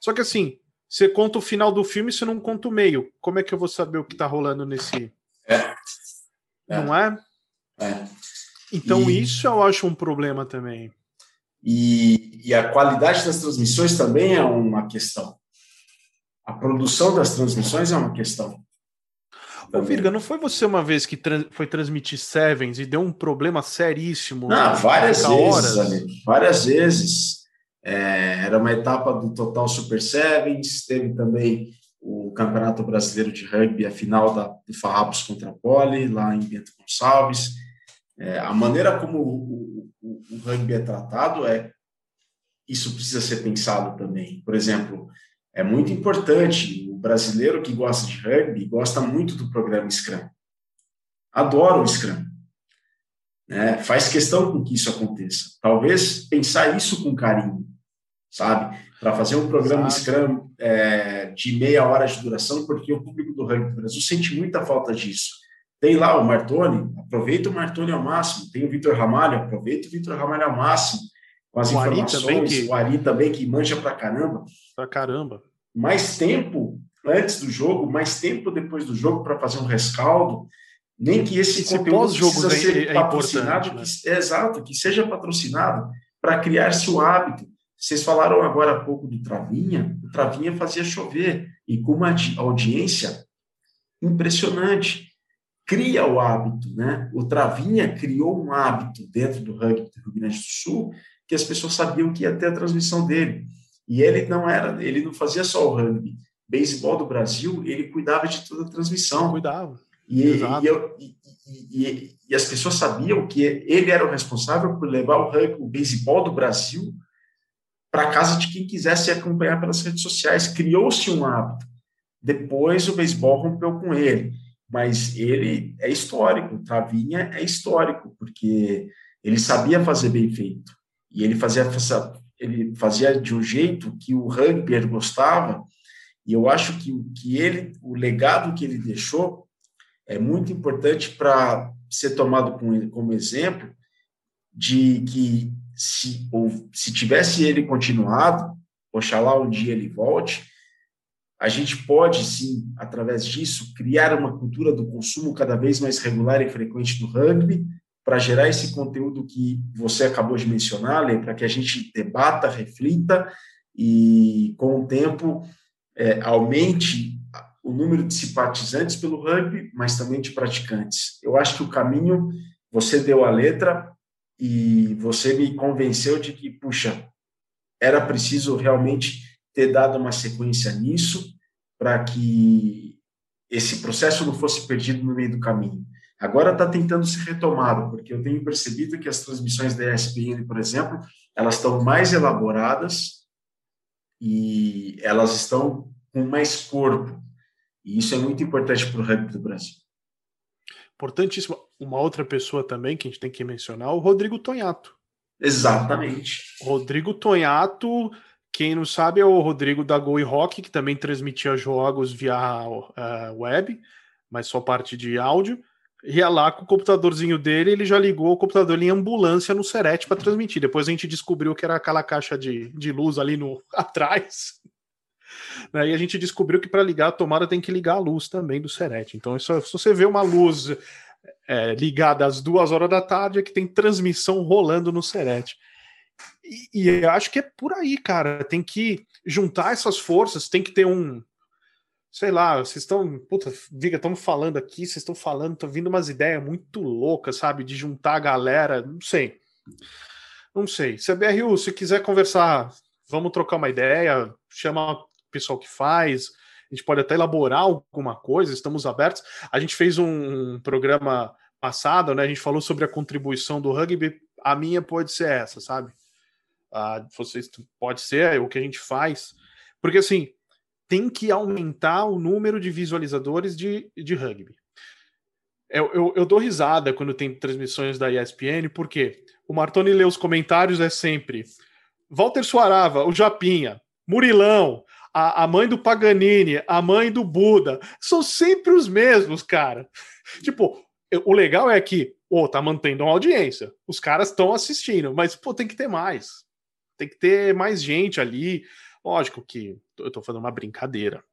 Só que assim, você conta o final do filme, você não conta o meio. Como é que eu vou saber o que tá rolando nesse. É. é. Não é? É. Então, e... isso eu acho um problema também. E, e a qualidade das transmissões também é uma questão. A produção das transmissões é uma questão. Ô, Virga, não foi você uma vez que tra foi transmitir Sevens e deu um problema seríssimo? Não, várias vezes, amigo, várias vezes. É, era uma etapa do Total Super Sevens, teve também o Campeonato Brasileiro de Rugby, a final da, do Farrapos contra a Poli, lá em Bento Gonçalves. É, a maneira como o, o, o, rugby é tratado é isso precisa ser pensado também. Por exemplo, é muito importante o brasileiro que gosta de rugby gosta muito do programa Scrum, adora o Scrum, né? faz questão com que isso aconteça. Talvez pensar isso com carinho, sabe? Para fazer um programa Scrum é, de meia hora de duração, porque o público do rugby do Brasil sente muita falta disso. Tem lá o Martoni, aproveita o Martoni ao máximo. Tem o Vitor Ramalho, aproveita o Vitor Ramalho ao máximo. Com as o informações, Ari que... o Ari também, que manja pra caramba. Pra caramba. Mais tempo antes do jogo, mais tempo depois do jogo para fazer um rescaldo. Nem que esse, esse conteúdo precisa ser é patrocinado, né? que, é, exato, que seja patrocinado para criar-se o hábito vocês falaram agora há pouco do Travinha. O Travinha fazia chover e com uma audiência impressionante. Cria o hábito, né? O Travinha criou um hábito dentro do rugby do Rio Grande do Sul que as pessoas sabiam que ia ter a transmissão dele. E ele não era, ele não fazia só o rugby. Beisebol do Brasil, ele cuidava de toda a transmissão. Cuidava. E, e, eu, e, e, e, as pessoas sabiam que ele era o responsável por levar o rugby, o beisebol do Brasil para casa de quem quisesse acompanhar pelas redes sociais. Criou-se um hábito. Depois o beisebol rompeu com ele, mas ele é histórico. Travinha é histórico porque ele sabia fazer bem feito e ele fazia ele fazia de um jeito que o rugby gostava. E eu acho que que ele o legado que ele deixou é muito importante para ser tomado como, como exemplo de que se, ou, se tivesse ele continuado, oxalá um dia ele volte, a gente pode, sim, através disso, criar uma cultura do consumo cada vez mais regular e frequente do rugby, para gerar esse conteúdo que você acabou de mencionar, para que a gente debata, reflita e, com o tempo, é, aumente o número de simpatizantes pelo rugby, mas também de praticantes. Eu acho que o caminho, você deu a letra, e você me convenceu de que, puxa, era preciso realmente ter dado uma sequência nisso para que esse processo não fosse perdido no meio do caminho. Agora está tentando ser retomado, porque eu tenho percebido que as transmissões da ESPN, por exemplo, elas estão mais elaboradas e elas estão com mais corpo. E isso é muito importante para o rugby do Brasil. Importantíssimo. Uma outra pessoa também que a gente tem que mencionar, o Rodrigo Tonhato. Exatamente. Rodrigo Tonhato, quem não sabe, é o Rodrigo da Goi Rock, que também transmitia jogos via uh, web, mas só parte de áudio. Ia lá com o computadorzinho dele, ele já ligou o computador em ambulância no Serete para transmitir. Depois a gente descobriu que era aquela caixa de, de luz ali no <laughs> atrás. Né? E a gente descobriu que para ligar a tomada tem que ligar a luz também do Serete. Então, isso, se você vê uma luz é, ligada às duas horas da tarde, é que tem transmissão rolando no Serete. E, e acho que é por aí, cara. Tem que juntar essas forças, tem que ter um. Sei lá, vocês estão. Puta, Viga, estamos falando aqui, vocês estão falando, estão vindo umas ideias muito loucas, sabe? De juntar a galera. Não sei. Não sei. Se a BRU, se quiser conversar, vamos trocar uma ideia, chama pessoal que faz, a gente pode até elaborar alguma coisa, estamos abertos. A gente fez um programa passado, né? A gente falou sobre a contribuição do rugby. A minha pode ser essa, sabe? Ah, vocês pode ser o que a gente faz, porque assim tem que aumentar o número de visualizadores de, de rugby. Eu, eu, eu, dou risada quando tem transmissões da ESPN, porque o Martoni lê os comentários é sempre Walter Suarava, o Japinha, Murilão, a, a mãe do Paganini, a mãe do Buda, são sempre os mesmos, cara. <laughs> tipo, o legal é que, oh, tá mantendo uma audiência, os caras estão assistindo, mas, pô, tem que ter mais. Tem que ter mais gente ali. Lógico que eu tô fazendo uma brincadeira,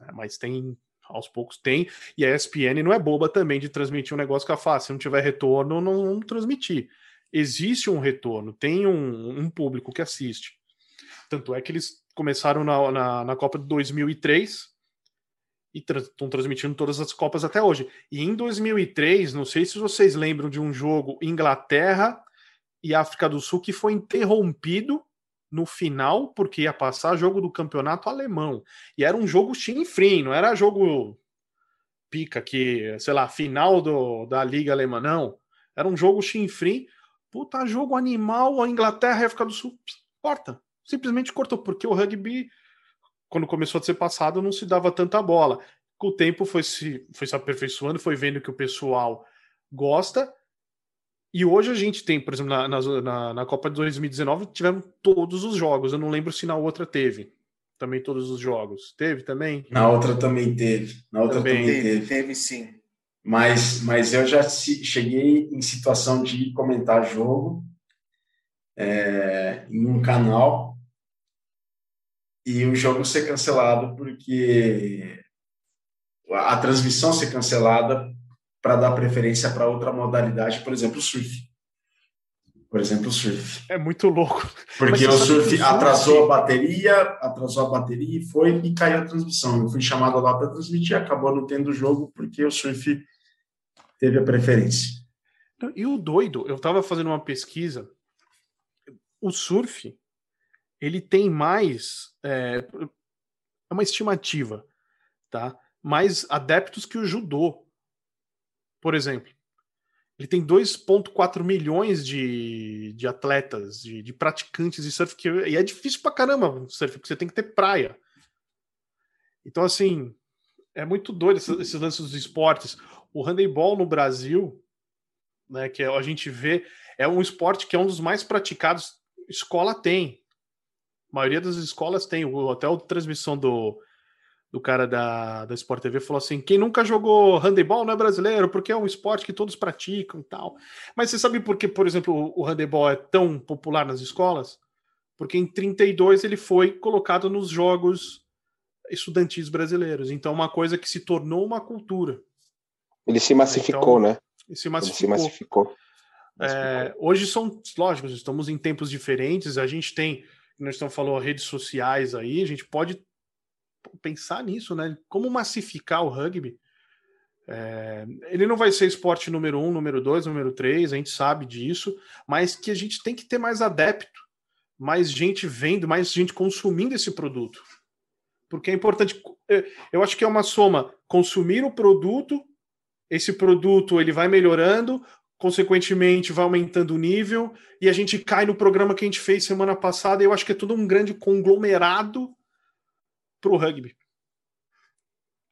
né? mas tem aos poucos tem, e a ESPN não é boba também de transmitir um negócio que ela faz. Se não tiver retorno, não, não transmitir. Existe um retorno, tem um, um, público que assiste. Tanto é que eles começaram na, na, na Copa de 2003 e estão tra transmitindo todas as Copas até hoje. E em 2003, não sei se vocês lembram de um jogo Inglaterra e África do Sul que foi interrompido no final, porque ia passar jogo do campeonato alemão. E era um jogo chinfrim, não era jogo pica que, sei lá, final do, da Liga Alemã, não. Era um jogo chinfrim. Puta, jogo animal, a Inglaterra e a África do Sul, corta. Simplesmente cortou, porque o rugby, quando começou a ser passado, não se dava tanta bola. Com o tempo foi se, foi se aperfeiçoando, foi vendo que o pessoal gosta, e hoje a gente tem, por exemplo, na, na, na, Copa de 2019, tivemos todos os jogos. Eu não lembro se na outra teve também todos os jogos. Teve também? Na outra também teve. Na outra também, também teve. Teve sim. Mas, mas eu já cheguei em situação de comentar jogo é, em um canal e o jogo ser cancelado porque a transmissão ser cancelada para dar preferência para outra modalidade, por exemplo, o surf. Por exemplo, o surf. É muito louco. Porque o surf atrasou a bateria, atrasou a bateria e foi e caiu a transmissão. Eu fui chamado lá para transmitir, acabou não tendo jogo porque o surf teve a preferência. E o doido, eu estava fazendo uma pesquisa, o surf, ele tem mais, é, é uma estimativa, tá? Mais adeptos que o judô por exemplo, ele tem 2,4 milhões de, de atletas, de, de, praticantes de surf, que, e é difícil pra caramba surf, porque você tem que ter praia. Então, assim, é muito doido esses, esses lances dos esportes. O handebol no Brasil, né, que a gente vê, é um esporte que é um dos mais praticados. Escola tem. A maioria das escolas tem. Até a transmissão do, do cara da, da Sport TV falou assim: quem nunca jogou handebol não é brasileiro, porque é um esporte que todos praticam e tal. Mas você sabe por que, por exemplo, o handebol é tão popular nas escolas? Porque em 32 ele foi colocado nos jogos estudantis brasileiros. Então, uma coisa que se tornou uma cultura. Ele se massificou, então, né? Ele se massificou. Ele se massificou. É, hoje são, lógicos, estamos em tempos diferentes. A gente tem, nós estamos falando redes sociais aí, a gente pode pensar nisso, né? Como massificar o rugby. É, ele não vai ser esporte número um, número dois, número três, a gente sabe disso, mas que a gente tem que ter mais adepto, mais gente vendo, mais gente consumindo esse produto. Porque é importante, é, eu acho que é uma soma, consumir o produto, esse produto ele vai melhorando, consequentemente vai aumentando o nível, e a gente cai no programa que a gente fez semana passada, eu acho que é tudo um grande conglomerado para o rugby.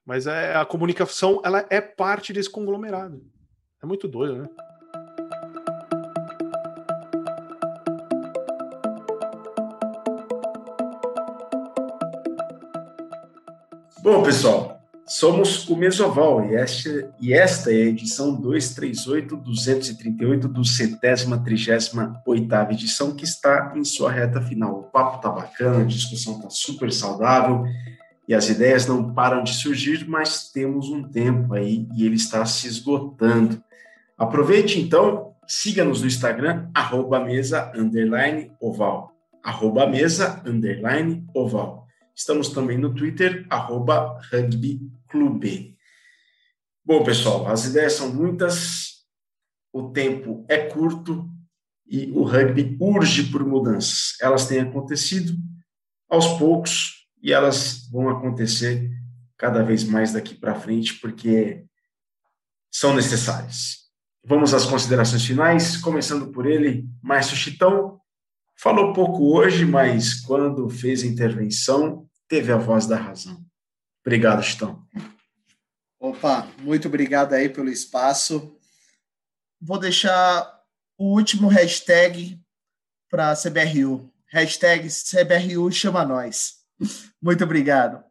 Mas é, a comunicação ela é parte desse conglomerado. É muito doido, né? Bom, pessoal, somos o Mesoval e esta, e esta é a edição 238, 238 do centésima, trigésima oitava edição que está em sua reta final. O papo tá bacana, a discussão tá super saudável e as ideias não param de surgir, mas temos um tempo aí e ele está se esgotando. Aproveite então, siga-nos no Instagram, arroba mesa, underline, oval. Arroba mesa, underline, oval. Estamos também no Twitter, arroba rugbyclube. Bom, pessoal, as ideias são muitas, o tempo é curto e o rugby urge por mudanças. Elas têm acontecido aos poucos, e elas vão acontecer cada vez mais daqui para frente, porque são necessárias. Vamos às considerações finais, começando por ele, Márcio Chitão. Falou pouco hoje, mas quando fez a intervenção, teve a voz da razão. Obrigado, Chitão. Opa, muito obrigado aí pelo espaço. Vou deixar o último hashtag para a CBRU. Hashtag CBRU chama nós. Muito obrigado.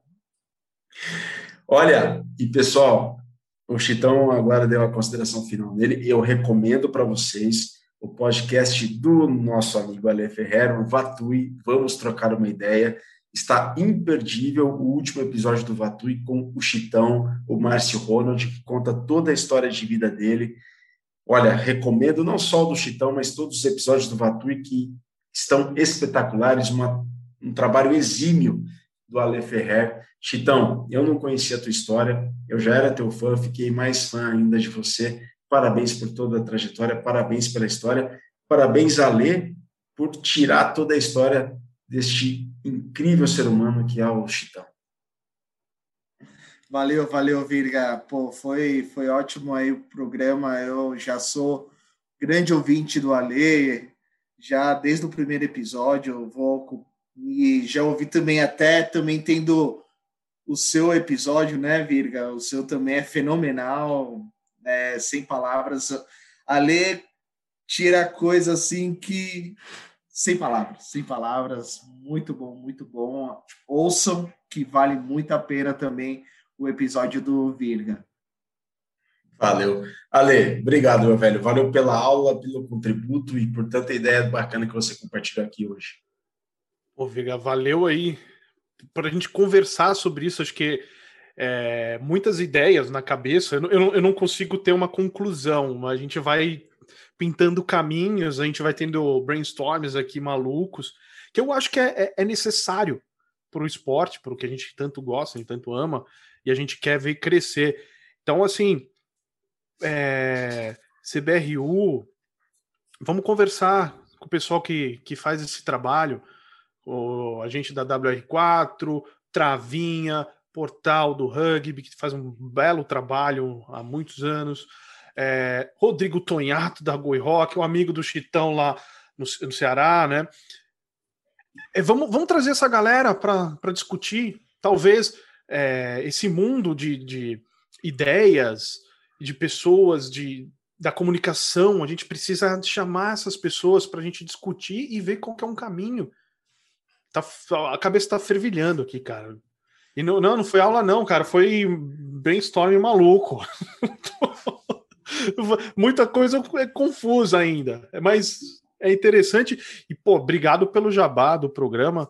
Olha, e pessoal, o Chitão agora deu a consideração final nele. Eu recomendo para vocês o podcast do nosso amigo Ale Ferreira, o Vatui. Vamos trocar uma ideia. Está imperdível o último episódio do Vatui com o Chitão, o Márcio Ronald, que conta toda a história de vida dele. Olha, recomendo não só o do Chitão, mas todos os episódios do Vatui que estão espetaculares, uma, um trabalho exímio do Ale Ferrer. Chitão, eu não conhecia a tua história, eu já era teu fã, fiquei mais fã ainda de você. Parabéns por toda a trajetória, parabéns pela história, parabéns, Ale, por tirar toda a história deste incrível ser humano que é o Chitão. Valeu, valeu, Virga. Pô, foi, foi ótimo aí o programa. Eu já sou grande ouvinte do Ale, já desde o primeiro episódio. Eu vou e já ouvi também até também tendo o seu episódio, né, Virga? O seu também é fenomenal, é, sem palavras. Ale tira coisa assim que sem palavras, sem palavras. Muito bom, muito bom. Ouçam que vale muito a pena também o episódio do Virga. Valeu. Ale, obrigado, meu velho. Valeu pela aula, pelo contributo e por tanta ideia bacana que você compartilhou aqui hoje. Ô, Virga, valeu aí para a gente conversar sobre isso. Acho que é, muitas ideias na cabeça. Eu não, eu não consigo ter uma conclusão, a gente vai pintando caminhos, a gente vai tendo brainstorms aqui malucos, que eu acho que é, é, é necessário para o esporte, para o que a gente tanto gosta e tanto ama e a gente quer ver crescer. Então, assim, é, CBRU, vamos conversar com o pessoal que, que faz esse trabalho, o, a gente da WR4, Travinha, Portal do Rugby, que faz um belo trabalho há muitos anos, é, Rodrigo Tonhato da Goi Rock, um amigo do Chitão lá no, no Ceará, né? É, vamos, vamos trazer essa galera para discutir, talvez é, esse mundo de, de ideias, de pessoas, de, da comunicação, a gente precisa chamar essas pessoas para a gente discutir e ver qual que é um caminho. Tá, a cabeça está fervilhando aqui, cara. E não, não, não foi aula, não, cara. Foi brainstorming maluco. <laughs> Muita coisa é confusa ainda. Mas é interessante. E, pô, obrigado pelo jabá do programa.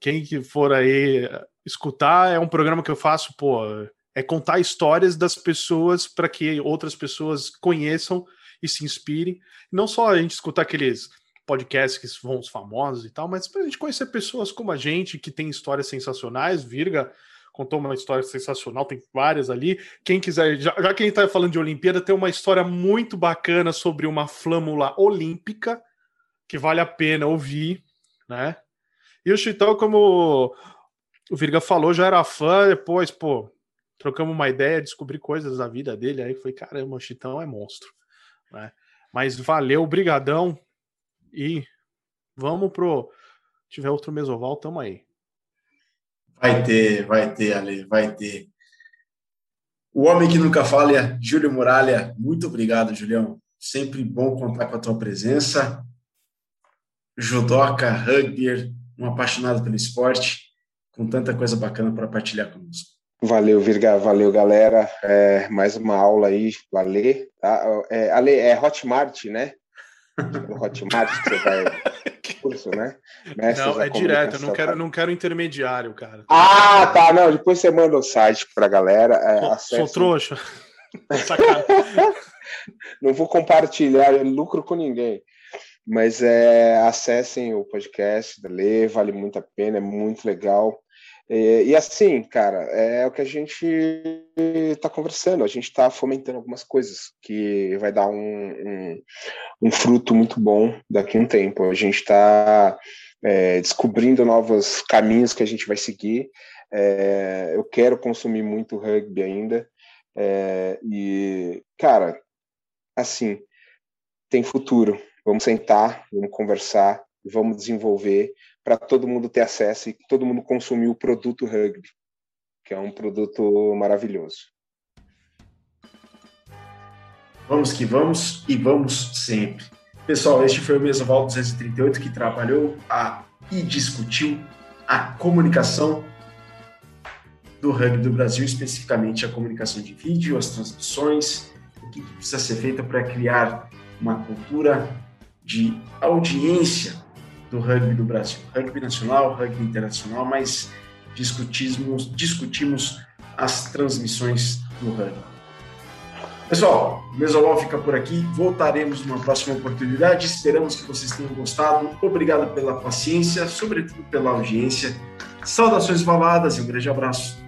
Quem que for aí escutar é um programa que eu faço, pô, é contar histórias das pessoas para que outras pessoas conheçam e se inspirem. Não só a gente escutar aqueles podcasts que vão os famosos e tal, mas para a gente conhecer pessoas como a gente que tem histórias sensacionais. Virga contou uma história sensacional, tem várias ali. Quem quiser, já, já que a gente está falando de Olimpíada, tem uma história muito bacana sobre uma flâmula olímpica que vale a pena ouvir, né? E o Chitão, como o Virga falou, já era fã, depois, pô, trocamos uma ideia, descobri coisas da vida dele, aí foi, caramba, o Chitão é monstro, né? Mas valeu, brigadão, e vamos pro... Se tiver outro mesoval, tamo aí. Vai ter, vai ter, Ale, vai ter. O homem que nunca falha, Júlio Muralha, muito obrigado, Julião. Sempre bom contar com a tua presença. Judoca, rugby, um apaixonado pelo esporte com tanta coisa bacana para partilhar conosco. Valeu, Virga, valeu, galera. É, mais uma aula aí, valeu. Tá? É, Ale, é Hotmart, né? No Hotmart que você vai <laughs> curso, né? Mestres não, é direto, eu não quero, não quero intermediário, cara. Ah, tá, não, depois você manda o site pra galera. É, sou, trouxa. <laughs> não vou compartilhar lucro com ninguém. Mas é, acessem o podcast da Lê, vale muito a pena, é muito legal. E, e, assim, cara, é o que a gente está conversando, a gente está fomentando algumas coisas que vai dar um, um, um, fruto muito bom daqui a um tempo. A gente está é, descobrindo novos caminhos que a gente vai seguir. É, eu quero consumir muito rugby ainda. É, e, cara, assim, tem futuro. Vamos sentar, vamos conversar, vamos desenvolver para todo mundo ter acesso e todo mundo consumir o produto rugby, que é um produto maravilhoso. Vamos que vamos e vamos sempre. Pessoal, este foi o Mesoval 238 que trabalhou a, e discutiu a comunicação do rugby do Brasil, especificamente a comunicação de vídeo, as transmissões, o que precisa ser feito para criar uma cultura de audiência do rugby do Brasil. Rugby nacional, rugby internacional, mas discutimos, discutimos as transmissões do rugby. Pessoal, o Mesolol fica por aqui. Voltaremos numa próxima oportunidade. Esperamos que vocês tenham gostado. Obrigado pela paciência, sobretudo pela audiência. Saudações valadas e um grande abraço.